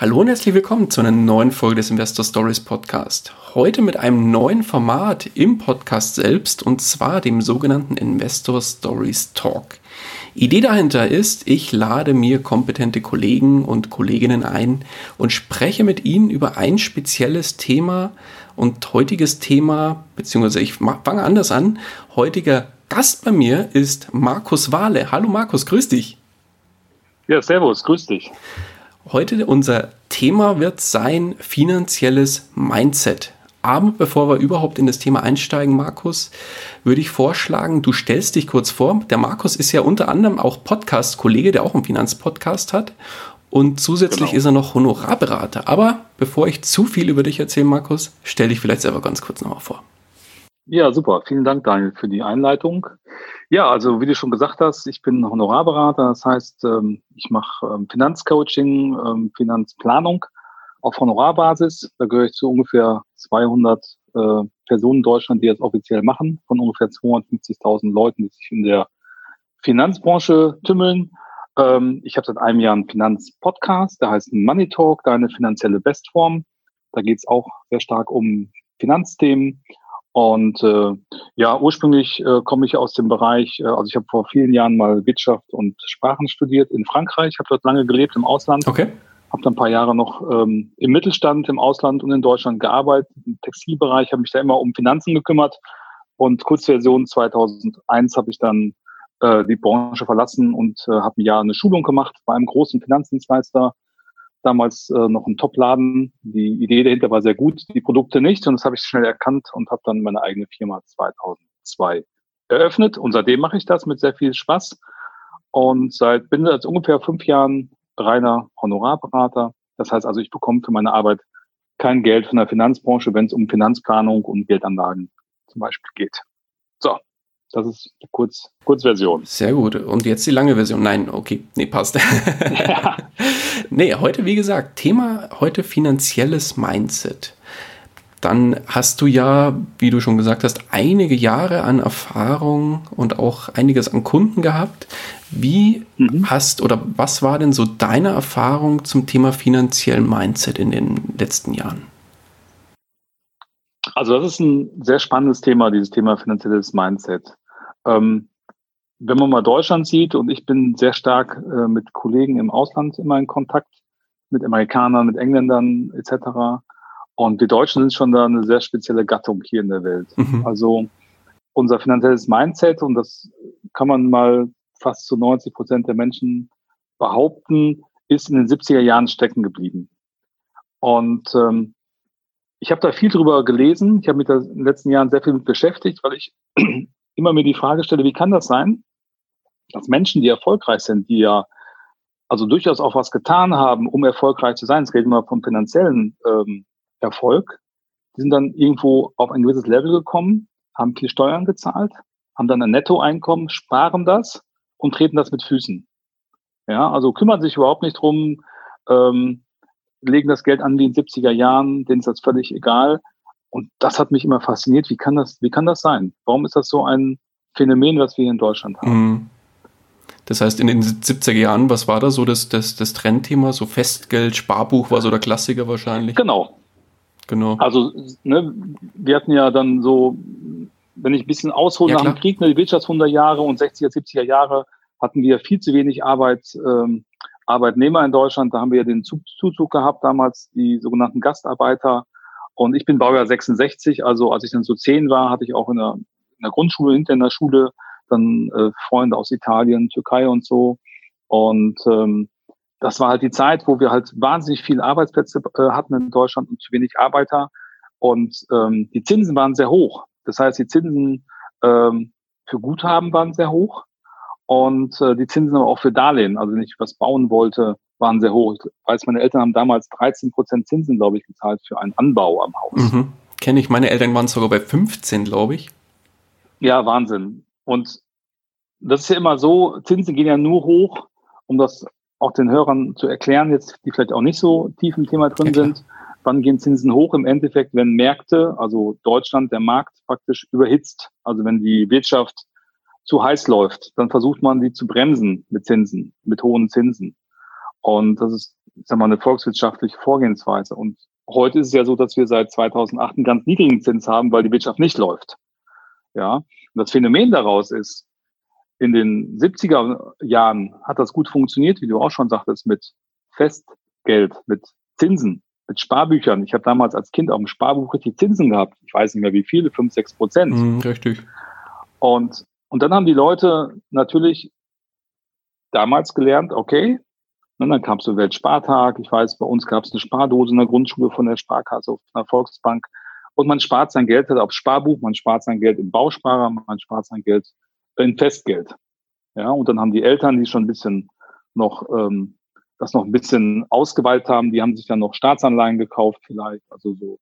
Hallo und herzlich willkommen zu einer neuen Folge des Investor Stories Podcast. Heute mit einem neuen Format im Podcast selbst und zwar dem sogenannten Investor Stories Talk. Idee dahinter ist, ich lade mir kompetente Kollegen und Kolleginnen ein und spreche mit ihnen über ein spezielles Thema und heutiges Thema, beziehungsweise ich fange anders an. Heutiger Gast bei mir ist Markus Wahle. Hallo Markus, grüß dich. Ja, servus, grüß dich. Heute unser Thema wird sein finanzielles Mindset. Aber bevor wir überhaupt in das Thema einsteigen, Markus, würde ich vorschlagen, du stellst dich kurz vor. Der Markus ist ja unter anderem auch Podcast-Kollege, der auch einen Finanzpodcast hat. Und zusätzlich genau. ist er noch Honorarberater. Aber bevor ich zu viel über dich erzähle, Markus, stell dich vielleicht selber ganz kurz nochmal vor. Ja, super. Vielen Dank, Daniel, für die Einleitung. Ja, also wie du schon gesagt hast, ich bin Honorarberater. Das heißt, ähm, ich mache ähm, Finanzcoaching, ähm, Finanzplanung auf Honorarbasis. Da gehöre ich zu ungefähr 200 äh, Personen in Deutschland, die das offiziell machen, von ungefähr 250.000 Leuten, die sich in der Finanzbranche tümmeln. Ich habe seit einem Jahr einen Finanzpodcast, der heißt Money Talk, deine finanzielle Bestform. Da geht es auch sehr stark um Finanzthemen. Und äh, ja, ursprünglich äh, komme ich aus dem Bereich, äh, also ich habe vor vielen Jahren mal Wirtschaft und Sprachen studiert in Frankreich, habe dort lange gelebt im Ausland. Okay. Habe dann ein paar Jahre noch ähm, im Mittelstand, im Ausland und in Deutschland gearbeitet. Im Textilbereich habe mich da immer um Finanzen gekümmert. Und Kurzversion 2001 habe ich dann äh, die Branche verlassen und äh, habe ein Jahr eine Schulung gemacht bei einem großen Finanzdienstleister damals äh, noch ein Top-Laden. Die Idee dahinter war sehr gut, die Produkte nicht. Und das habe ich schnell erkannt und habe dann meine eigene Firma 2002 eröffnet. Und seitdem mache ich das mit sehr viel Spaß. Und seit bin seit ungefähr fünf Jahren reiner Honorarberater. Das heißt also, ich bekomme für meine Arbeit kein Geld von der Finanzbranche, wenn es um Finanzplanung und Geldanlagen zum Beispiel geht. So, das ist die Kurz, Kurzversion. Sehr gut. Und jetzt die lange Version. Nein, okay. Nee, passt. Ja. nee, heute, wie gesagt, Thema heute finanzielles Mindset. Dann hast du ja, wie du schon gesagt hast, einige Jahre an Erfahrung und auch einiges an Kunden gehabt. Wie mhm. hast oder was war denn so deine Erfahrung zum Thema finanziellen Mindset in den letzten Jahren? Also das ist ein sehr spannendes Thema, dieses Thema finanzielles Mindset. Ähm, wenn man mal Deutschland sieht, und ich bin sehr stark äh, mit Kollegen im Ausland immer in Kontakt, mit Amerikanern, mit Engländern etc. Und die Deutschen sind schon da eine sehr spezielle Gattung hier in der Welt. Mhm. Also unser finanzielles Mindset, und das kann man mal fast zu 90 Prozent der Menschen behaupten, ist in den 70er Jahren stecken geblieben. Und ähm, ich habe da viel drüber gelesen. Ich habe mich da in den letzten Jahren sehr viel mit beschäftigt, weil ich immer mir die Frage stelle, wie kann das sein, dass Menschen, die erfolgreich sind, die ja also durchaus auch was getan haben, um erfolgreich zu sein, es geht immer vom finanziellen ähm, Erfolg, die sind dann irgendwo auf ein gewisses Level gekommen, haben viel Steuern gezahlt, haben dann ein Nettoeinkommen, sparen das und treten das mit Füßen. Ja, also kümmern sich überhaupt nicht drum, ähm, legen das Geld an wie in 70er Jahren, denen ist das völlig egal. Und das hat mich immer fasziniert. Wie kann das, wie kann das sein? Warum ist das so ein Phänomen, was wir hier in Deutschland haben? Mhm. Das heißt, in den 70er Jahren, was war da so das, das, das Trendthema? So Festgeld, Sparbuch war so der Klassiker wahrscheinlich. Genau. Genau. Also, ne, wir hatten ja dann so, wenn ich ein bisschen aushole ja, nach klar. dem Krieg, ne, die Wirtschaftswunderjahre und 60er, 70er Jahre hatten wir viel zu wenig Arbeit, ähm, Arbeitnehmer in Deutschland. Da haben wir ja den Zuzug gehabt damals, die sogenannten Gastarbeiter. Und ich bin Baujahr 66, also als ich dann so zehn war, hatte ich auch in der, in der Grundschule, hinter in der Schule, dann äh, Freunde aus Italien, Türkei und so. Und ähm, das war halt die Zeit, wo wir halt wahnsinnig viele Arbeitsplätze äh, hatten in Deutschland und zu wenig Arbeiter. Und ähm, die Zinsen waren sehr hoch. Das heißt, die Zinsen ähm, für Guthaben waren sehr hoch und äh, die Zinsen aber auch für Darlehen. Also wenn ich was bauen wollte, waren sehr hoch. Ich weiß, meine Eltern haben damals 13 Prozent Zinsen, glaube ich, gezahlt für einen Anbau am Haus. Mhm. Kenne ich. Meine Eltern waren sogar bei 15, glaube ich. Ja, Wahnsinn. Und das ist ja immer so, Zinsen gehen ja nur hoch, um das auch den Hörern zu erklären, jetzt, die vielleicht auch nicht so tief im Thema drin ja, sind. Wann gehen Zinsen hoch? Im Endeffekt, wenn Märkte, also Deutschland, der Markt praktisch überhitzt, also wenn die Wirtschaft zu heiß läuft, dann versucht man die zu bremsen mit Zinsen, mit hohen Zinsen. Und das ist, sag mal, eine volkswirtschaftliche Vorgehensweise. Und heute ist es ja so, dass wir seit 2008 einen ganz niedrigen Zins haben, weil die Wirtschaft nicht läuft. Ja. Und das Phänomen daraus ist, in den 70er Jahren hat das gut funktioniert, wie du auch schon sagtest, mit Festgeld, mit Zinsen, mit Sparbüchern. Ich habe damals als Kind auch im Sparbuch richtig Zinsen gehabt. Ich weiß nicht mehr wie viele, fünf, sechs Prozent. Mm, richtig. Und, und dann haben die Leute natürlich damals gelernt, okay, und dann kam es der Weltspartag. Ich weiß, bei uns gab es eine Spardose in der Grundschule von der Sparkasse auf einer Volksbank. Und man spart sein Geld halt auf Sparbuch, man spart sein Geld im Bausparer, man spart sein Geld in Festgeld. Ja, und dann haben die Eltern, die schon ein bisschen noch ähm, das noch ein bisschen ausgeweitet haben, die haben sich dann noch Staatsanleihen gekauft, vielleicht, also so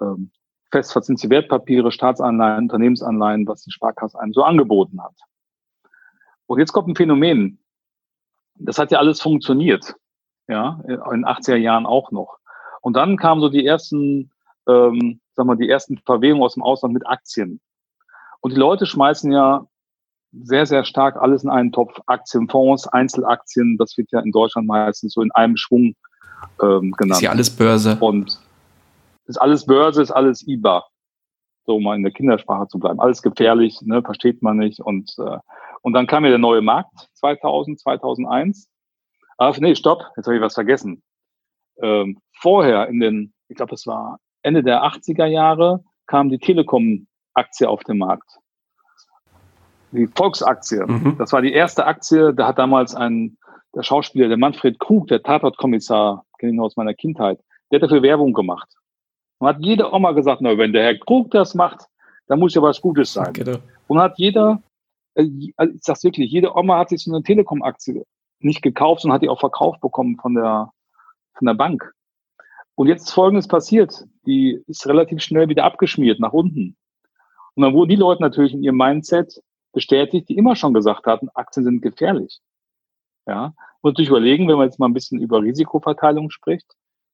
ähm, festverzinste Wertpapiere, Staatsanleihen, Unternehmensanleihen, was die Sparkasse einem so angeboten hat. Und jetzt kommt ein Phänomen das hat ja alles funktioniert. Ja, in den 80er Jahren auch noch. Und dann kamen so die ersten, ähm, sag mal, die ersten Verwehungen aus dem Ausland mit Aktien. Und die Leute schmeißen ja sehr, sehr stark alles in einen Topf. Aktienfonds, Einzelaktien, das wird ja in Deutschland meistens so in einem Schwung ähm, genannt. Ist ja alles Börse. Und ist alles Börse, ist alles IBA. So mal in der Kindersprache zu bleiben. Alles gefährlich, ne, versteht man nicht. Und äh, und dann kam ja der neue Markt 2000, 2001. Aber nee, stopp, jetzt habe ich was vergessen. Ähm, vorher in den, ich glaube, das war Ende der 80er Jahre, kam die Telekom-Aktie auf den Markt. Die Volksaktie. Mhm. Das war die erste Aktie, da hat damals ein, der Schauspieler, der Manfred Krug, der Tatortkommissar, kenne ich noch aus meiner Kindheit, der hat dafür Werbung gemacht. Und hat jede Oma gesagt, na, wenn der Herr Krug das macht, dann muss ja was Gutes sein. Genau. Und hat jeder ich sag's wirklich, jede Oma hat sich so eine Telekom-Aktie nicht gekauft, sondern hat die auch verkauft bekommen von der, von der Bank. Und jetzt ist Folgendes passiert. Die ist relativ schnell wieder abgeschmiert nach unten. Und dann wurden die Leute natürlich in ihrem Mindset bestätigt, die immer schon gesagt hatten, Aktien sind gefährlich. Ja. Und natürlich überlegen, wenn man jetzt mal ein bisschen über Risikoverteilung spricht.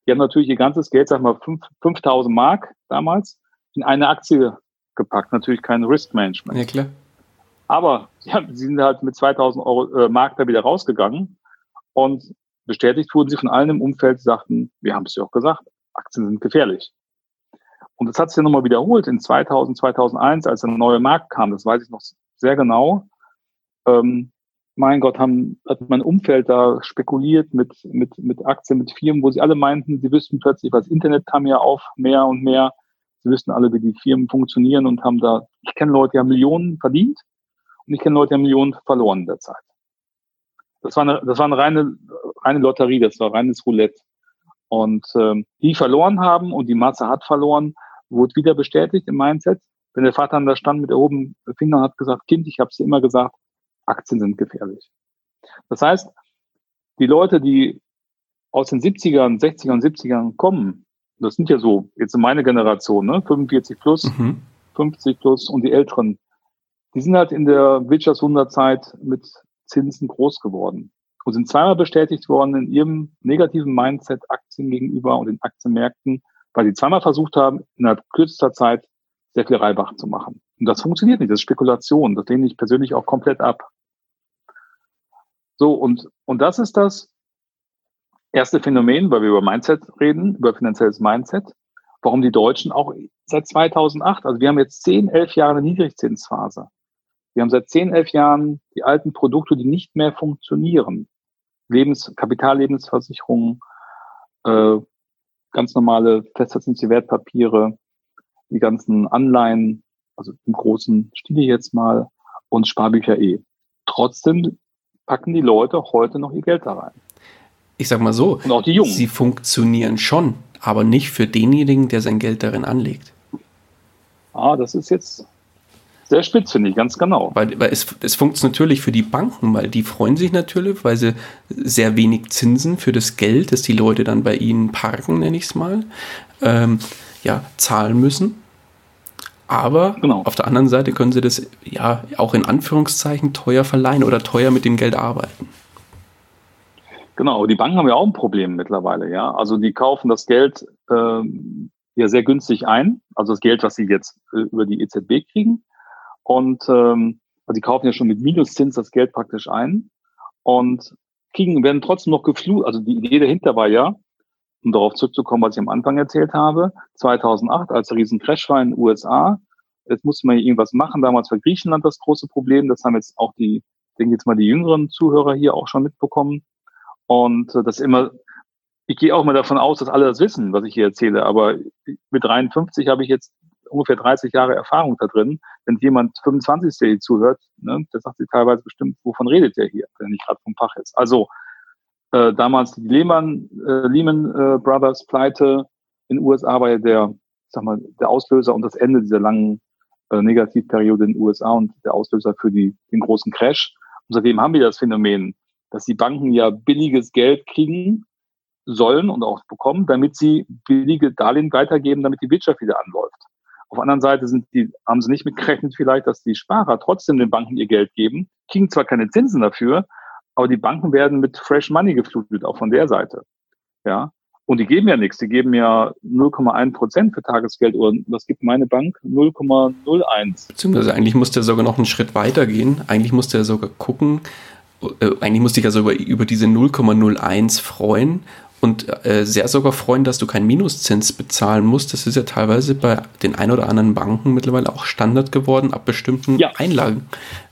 Die haben natürlich ihr ganzes Geld, sag mal, 5000 Mark damals in eine Aktie gepackt. Natürlich kein Risk Management. Ja, klar. Aber ja, sie sind halt mit 2000 Euro äh, Mark da wieder rausgegangen und bestätigt wurden sie von allen im Umfeld, sagten, wir haben es ja auch gesagt, Aktien sind gefährlich. Und das hat sich ja nochmal wiederholt in 2000, 2001, als der neue Markt kam, das weiß ich noch sehr genau. Ähm, mein Gott, haben, hat mein Umfeld da spekuliert mit, mit, mit Aktien, mit Firmen, wo sie alle meinten, sie wüssten plötzlich, was Internet kam ja auf, mehr und mehr. Sie wüssten alle, wie die Firmen funktionieren und haben da, ich kenne Leute, die haben Millionen verdient und ich kenne Leute, die haben Millionen verloren in der Zeit. Das war eine, das war eine reine, reine Lotterie, das war reines Roulette. Und ähm, die verloren haben und die Masse hat verloren, wurde wieder bestätigt im Mindset. Wenn der Vater da stand mit erhobenen Fingern und hat gesagt, Kind, ich habe es dir immer gesagt, Aktien sind gefährlich. Das heißt, die Leute, die aus den 70ern, 60ern und 70ern kommen, das sind ja so, jetzt meine Generation, ne, 45 plus, mhm. 50 plus und die Älteren, die sind halt in der Wirtschaftswunderzeit mit Zinsen groß geworden und sind zweimal bestätigt worden in ihrem negativen Mindset Aktien gegenüber und den Aktienmärkten, weil sie zweimal versucht haben, innerhalb kürzester Zeit sehr viel Reibach zu machen. Und das funktioniert nicht, das ist Spekulation, das lehne ich persönlich auch komplett ab. So, und, und das ist das erste Phänomen, weil wir über Mindset reden, über finanzielles Mindset, warum die Deutschen auch seit 2008, also wir haben jetzt 10, 11 Jahre eine Niedrigzinsphase. Wir haben seit 10, 11 Jahren die alten Produkte, die nicht mehr funktionieren. Lebens-, Kapitallebensversicherungen, äh, ganz normale festverzinsliche Wertpapiere, die ganzen Anleihen, also im großen Stil jetzt mal, und Sparbücher eh. Trotzdem packen die Leute heute noch ihr Geld da rein. Ich sag mal so, und auch die Jungen. sie funktionieren schon, aber nicht für denjenigen, der sein Geld darin anlegt. Ah, das ist jetzt Sehr spitz, finde ich, ganz genau. Weil, weil es, es funktioniert natürlich für die Banken, weil die freuen sich natürlich, weil sie sehr wenig Zinsen für das Geld, das die Leute dann bei ihnen parken, nenne ich es mal, ähm, ja, zahlen müssen. Aber genau. auf der anderen Seite können sie das ja auch in Anführungszeichen teuer verleihen oder teuer mit dem Geld arbeiten. Genau, die Banken haben ja auch ein Problem mittlerweile, ja. Also die kaufen das Geld ähm, ja sehr günstig ein, also das Geld, was sie jetzt äh, über die EZB kriegen. Und ähm, also die kaufen ja schon mit Minuszins das Geld praktisch ein und kriegen, werden trotzdem noch geflutet. Also die Idee dahinter war ja, um darauf zurückzukommen, was ich am Anfang erzählt habe, 2008, als der Riesencrash war in den USA, jetzt musste man irgendwas machen. Damals war Griechenland das große Problem. Das haben jetzt auch die, denke jetzt mal, die jüngeren Zuhörer hier auch schon mitbekommen. Und äh, das immer, ich gehe auch mal davon aus, dass alle das wissen, was ich hier erzähle. Aber mit 53 habe ich jetzt ungefähr 30 Jahre Erfahrung da drin. Wenn jemand 25 der hier zuhört, ne, der sagt sich teilweise bestimmt, wovon redet der hier, wenn er nicht gerade vom Fach ist. Also äh, damals die Lehman, äh, Lehman äh, Brothers Pleite in den USA war ja der, sag mal, der Auslöser und das Ende dieser langen äh, Negativperiode in den USA und der Auslöser für die, den großen Crash. Und seitdem haben wir das Phänomen, dass die Banken ja billiges Geld kriegen sollen und auch bekommen, damit sie billige Darlehen weitergeben, damit die Wirtschaft wieder anläuft. Auf der anderen Seite sind die, haben sie nicht mitgerechnet vielleicht, dass die Sparer trotzdem den Banken ihr Geld geben, kriegen zwar keine Zinsen dafür, aber die Banken werden mit Fresh Money geflutet, auch von der Seite. Ja. Und die geben ja nichts. Die geben ja 0,1 Prozent für Tagesgeld. Und was gibt meine Bank? 0,01. Beziehungsweise eigentlich muss der sogar noch einen Schritt weiter gehen. Eigentlich muss der sogar gucken, äh, eigentlich musste ich ja sogar über diese 0,01 freuen und äh, sehr sogar freuen, dass du keinen Minuszins bezahlen musst. Das ist ja teilweise bei den ein oder anderen Banken mittlerweile auch Standard geworden, ab bestimmten ja. Einlagen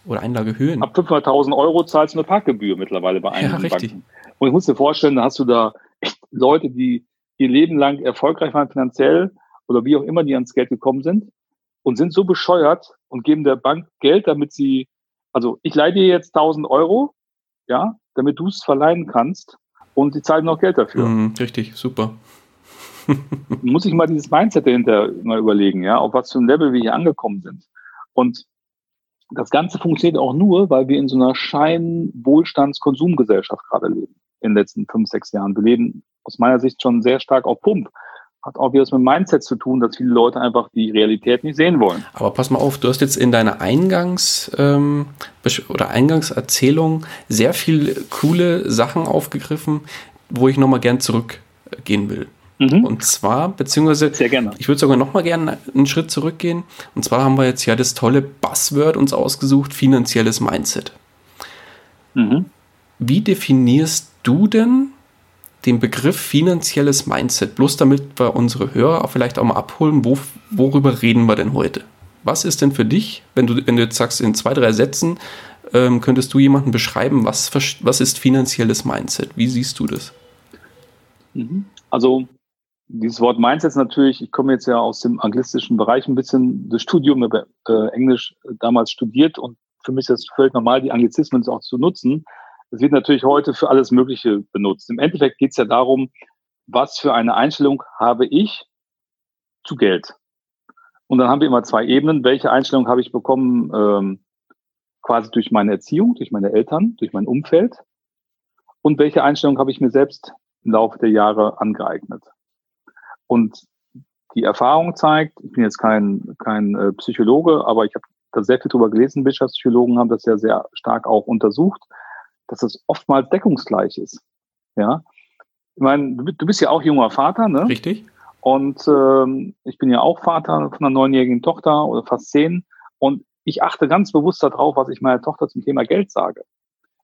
oder Einlagehöhen. Ab 500.000 Euro zahlst du eine Parkgebühr mittlerweile bei einigen ja, Banken. Und ich muss dir vorstellen, da hast du da echt Leute, die ihr Leben lang erfolgreich waren finanziell oder wie auch immer, die ans Geld gekommen sind und sind so bescheuert und geben der Bank Geld, damit sie, also ich leih dir jetzt 1000 Euro, ja, damit du es verleihen kannst und sie zahlen noch Geld dafür. Mm, richtig, super. Muss ich mal dieses Mindset dahinter mal überlegen, ja, auf was für ein Level wir hier angekommen sind. Und das Ganze funktioniert auch nur, weil wir in so einer Schein-Wohlstands-Konsumgesellschaft gerade leben in den letzten fünf, sechs Jahren. Wir leben aus meiner Sicht schon sehr stark auf Pump hat auch wieder was mit Mindset zu tun, dass viele Leute einfach die Realität nicht sehen wollen. Aber pass mal auf, du hast jetzt in deiner Eingangs- ähm, oder Eingangserzählung sehr viele coole Sachen aufgegriffen, wo ich nochmal gern zurückgehen will. Mhm. Und zwar, beziehungsweise, ich würde sogar noch mal gerne einen Schritt zurückgehen. Und zwar haben wir jetzt ja das tolle Buzzword uns ausgesucht, finanzielles Mindset. Mhm. Wie definierst du denn den Begriff finanzielles Mindset, bloß damit wir unsere Hörer auch vielleicht auch mal abholen, wo, worüber reden wir denn heute? Was ist denn für dich, wenn du, wenn du jetzt sagst, in zwei, drei Sätzen, ähm, könntest du jemanden beschreiben, was, was ist finanzielles Mindset? Wie siehst du das? Mhm. Also dieses Wort Mindset natürlich, ich komme jetzt ja aus dem anglistischen Bereich ein bisschen, das Studium äh, Englisch damals studiert und für mich ist es völlig normal, die Anglizismen auch zu nutzen. Es wird natürlich heute für alles Mögliche benutzt. Im Endeffekt geht es ja darum, was für eine Einstellung habe ich zu Geld. Und dann haben wir immer zwei Ebenen. Welche Einstellung habe ich bekommen, ähm, quasi durch meine Erziehung, durch meine Eltern, durch mein Umfeld? Und welche Einstellung habe ich mir selbst im Laufe der Jahre angeeignet? Und die Erfahrung zeigt, ich bin jetzt kein, kein äh, Psychologe, aber ich habe da sehr viel drüber gelesen, Wirtschaftspsychologen haben das ja sehr stark auch untersucht, dass es oftmals deckungsgleich ist. Ja, ich meine, du bist ja auch junger Vater, ne? Richtig. Und ähm, ich bin ja auch Vater von einer neunjährigen Tochter oder fast zehn. Und ich achte ganz bewusst darauf, was ich meiner Tochter zum Thema Geld sage.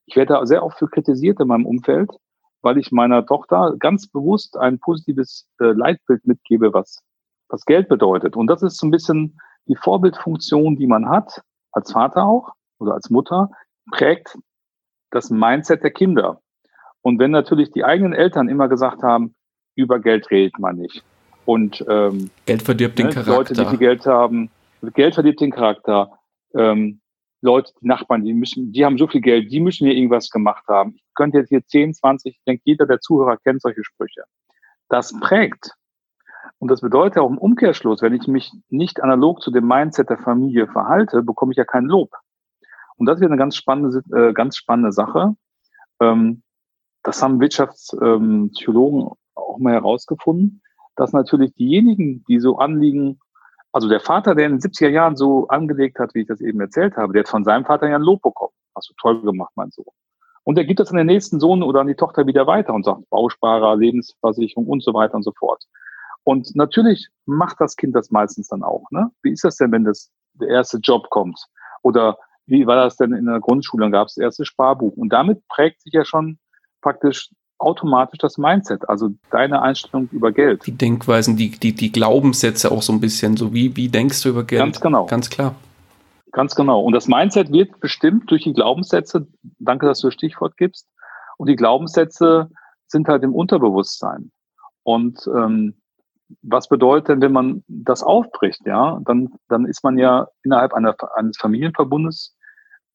Ich werde da sehr oft für kritisiert in meinem Umfeld, weil ich meiner Tochter ganz bewusst ein positives äh, Leitbild mitgebe, was, was Geld bedeutet. Und das ist so ein bisschen die Vorbildfunktion, die man hat, als Vater auch oder als Mutter, prägt das Mindset der Kinder. Und wenn natürlich die eigenen Eltern immer gesagt haben, über Geld redet man nicht. Und ähm, Geld verdirbt ne, den Charakter. Leute, die viel Geld haben, Geld verdirbt den Charakter. Ähm, Leute, die Nachbarn, die müssen, die haben so viel Geld, die müssen hier irgendwas gemacht haben. Ich könnte jetzt hier 10, 20, ich denke, jeder der Zuhörer kennt solche Sprüche. Das prägt. Und das bedeutet auch im Umkehrschluss, wenn ich mich nicht analog zu dem Mindset der Familie verhalte, bekomme ich ja kein Lob. Und das wird eine ganz spannende, äh, ganz spannende Sache. Ähm, das haben Wirtschaftspsychologen ähm, auch mal herausgefunden, dass natürlich diejenigen, die so anliegen, also der Vater, der in den 70er Jahren so angelegt hat, wie ich das eben erzählt habe, der hat von seinem Vater ja ein Lob bekommen. Hast du toll gemacht, mein Sohn. Und er gibt das an den nächsten Sohn oder an die Tochter wieder weiter und sagt Bausparer, Lebensversicherung und so weiter und so fort. Und natürlich macht das Kind das meistens dann auch. Ne? Wie ist das denn, wenn das der erste Job kommt? Oder wie war das denn in der Grundschule? Dann gab es das erste Sparbuch. Und damit prägt sich ja schon praktisch automatisch das Mindset, also deine Einstellung über Geld. Die Denkweisen, die, die, die Glaubenssätze auch so ein bisschen, so wie, wie denkst du über Geld? Ganz genau. Ganz klar. Ganz genau. Und das Mindset wird bestimmt durch die Glaubenssätze, danke, dass du das Stichwort gibst. Und die Glaubenssätze sind halt im Unterbewusstsein. Und ähm, was bedeutet denn, wenn man das aufbricht, ja, dann, dann ist man ja innerhalb einer, eines Familienverbundes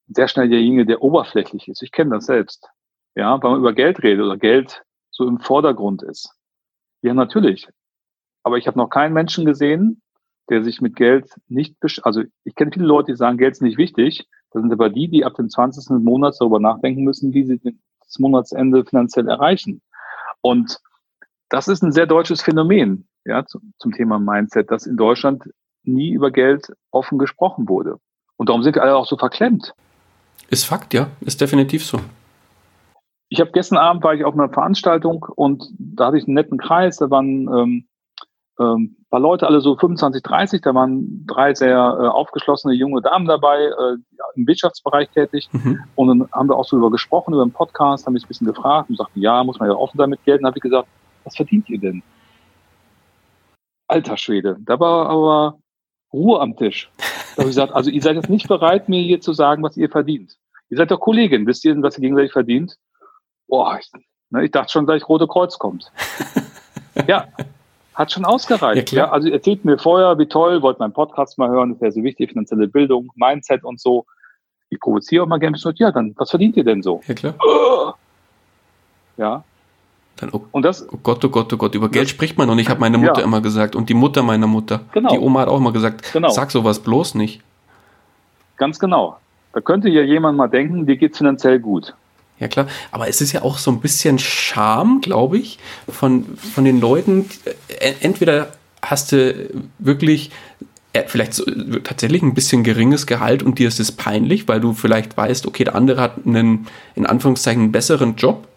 sehr schnell derjenige, der oberflächlich ist. Ich kenne das selbst. Ja, weil man über Geld redet oder Geld so im Vordergrund ist. Ja, natürlich. Aber ich habe noch keinen Menschen gesehen, der sich mit Geld nicht, also ich kenne viele Leute, die sagen, Geld ist nicht wichtig. Das sind aber die, die ab dem 20. Monat darüber nachdenken müssen, wie sie das Monatsende finanziell erreichen. Und das ist ein sehr deutsches Phänomen ja, zum, zum Thema Mindset, dass in Deutschland nie über Geld offen gesprochen wurde. Und darum sind wir alle auch so verklemmt. Ist Fakt, ja, ist definitiv so. Ich habe gestern Abend war ich auf einer Veranstaltung und da hatte ich einen netten Kreis, da waren ähm, ähm, paar Leute, alle so 25, 30, da waren drei sehr äh, aufgeschlossene junge Damen dabei, äh, im Wirtschaftsbereich tätig. Mhm. Und dann haben wir auch so darüber gesprochen, über den Podcast, haben mich ein bisschen gefragt und sagten, ja, muss man ja offen damit gelten. habe ich gesagt, was verdient ihr denn? Alter Schwede, da war aber Ruhe am Tisch. Da habe ich gesagt, also ihr seid jetzt nicht bereit, mir hier zu sagen, was ihr verdient. Ihr seid doch Kollegin, wisst ihr denn, was ihr gegenseitig verdient? Boah, ich, ne, ich dachte schon, gleich Rote Kreuz kommt. ja, hat schon ausgereicht. Ja, ja, also erzählt mir vorher, wie toll, wollt meinen Podcast mal hören, das wäre so wichtig, finanzielle Bildung, Mindset und so. Ich provoziere auch mal gerne, ja, dann, was verdient ihr denn so? Ja, klar. Ja, dann, oh, und das, oh Gott, oh Gott, oh Gott, über Geld spricht man noch nicht, hat meine Mutter ja. immer gesagt. Und die Mutter meiner Mutter. Genau. Die Oma hat auch immer gesagt, genau. sag sowas bloß nicht. Ganz genau. Da könnte ja jemand mal denken, dir geht's finanziell gut. Ja klar, aber es ist ja auch so ein bisschen Scham, glaube ich, von, von den Leuten. Äh, entweder hast du wirklich äh, vielleicht so, tatsächlich ein bisschen geringes Gehalt und dir ist es peinlich, weil du vielleicht weißt, okay, der andere hat einen, in Anführungszeichen, einen besseren Job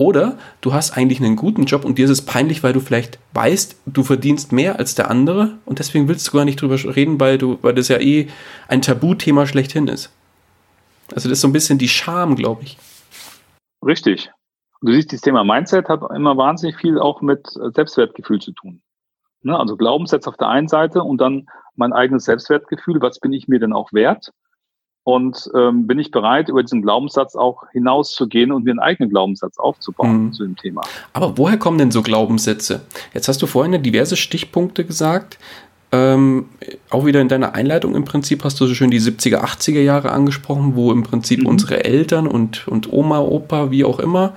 oder du hast eigentlich einen guten Job und dir ist es peinlich, weil du vielleicht weißt, du verdienst mehr als der andere und deswegen willst du gar nicht drüber reden, weil du, weil das ja eh ein Tabuthema schlechthin ist. Also das ist so ein bisschen die Scham, glaube ich. Richtig. Du siehst, das Thema Mindset hat immer wahnsinnig viel auch mit Selbstwertgefühl zu tun. Ne? Also Glaubenssätze auf der einen Seite und dann mein eigenes Selbstwertgefühl. Was bin ich mir denn auch wert? Und ähm, bin ich bereit, über diesen Glaubenssatz auch hinauszugehen und mir einen eigenen Glaubenssatz aufzubauen mhm. zu dem Thema. Aber woher kommen denn so Glaubenssätze? Jetzt hast du vorhin diverse Stichpunkte gesagt. Ähm, auch wieder in deiner Einleitung im Prinzip hast du so schön die 70er, 80er Jahre angesprochen, wo im Prinzip mhm. unsere Eltern und, und Oma, Opa, wie auch immer,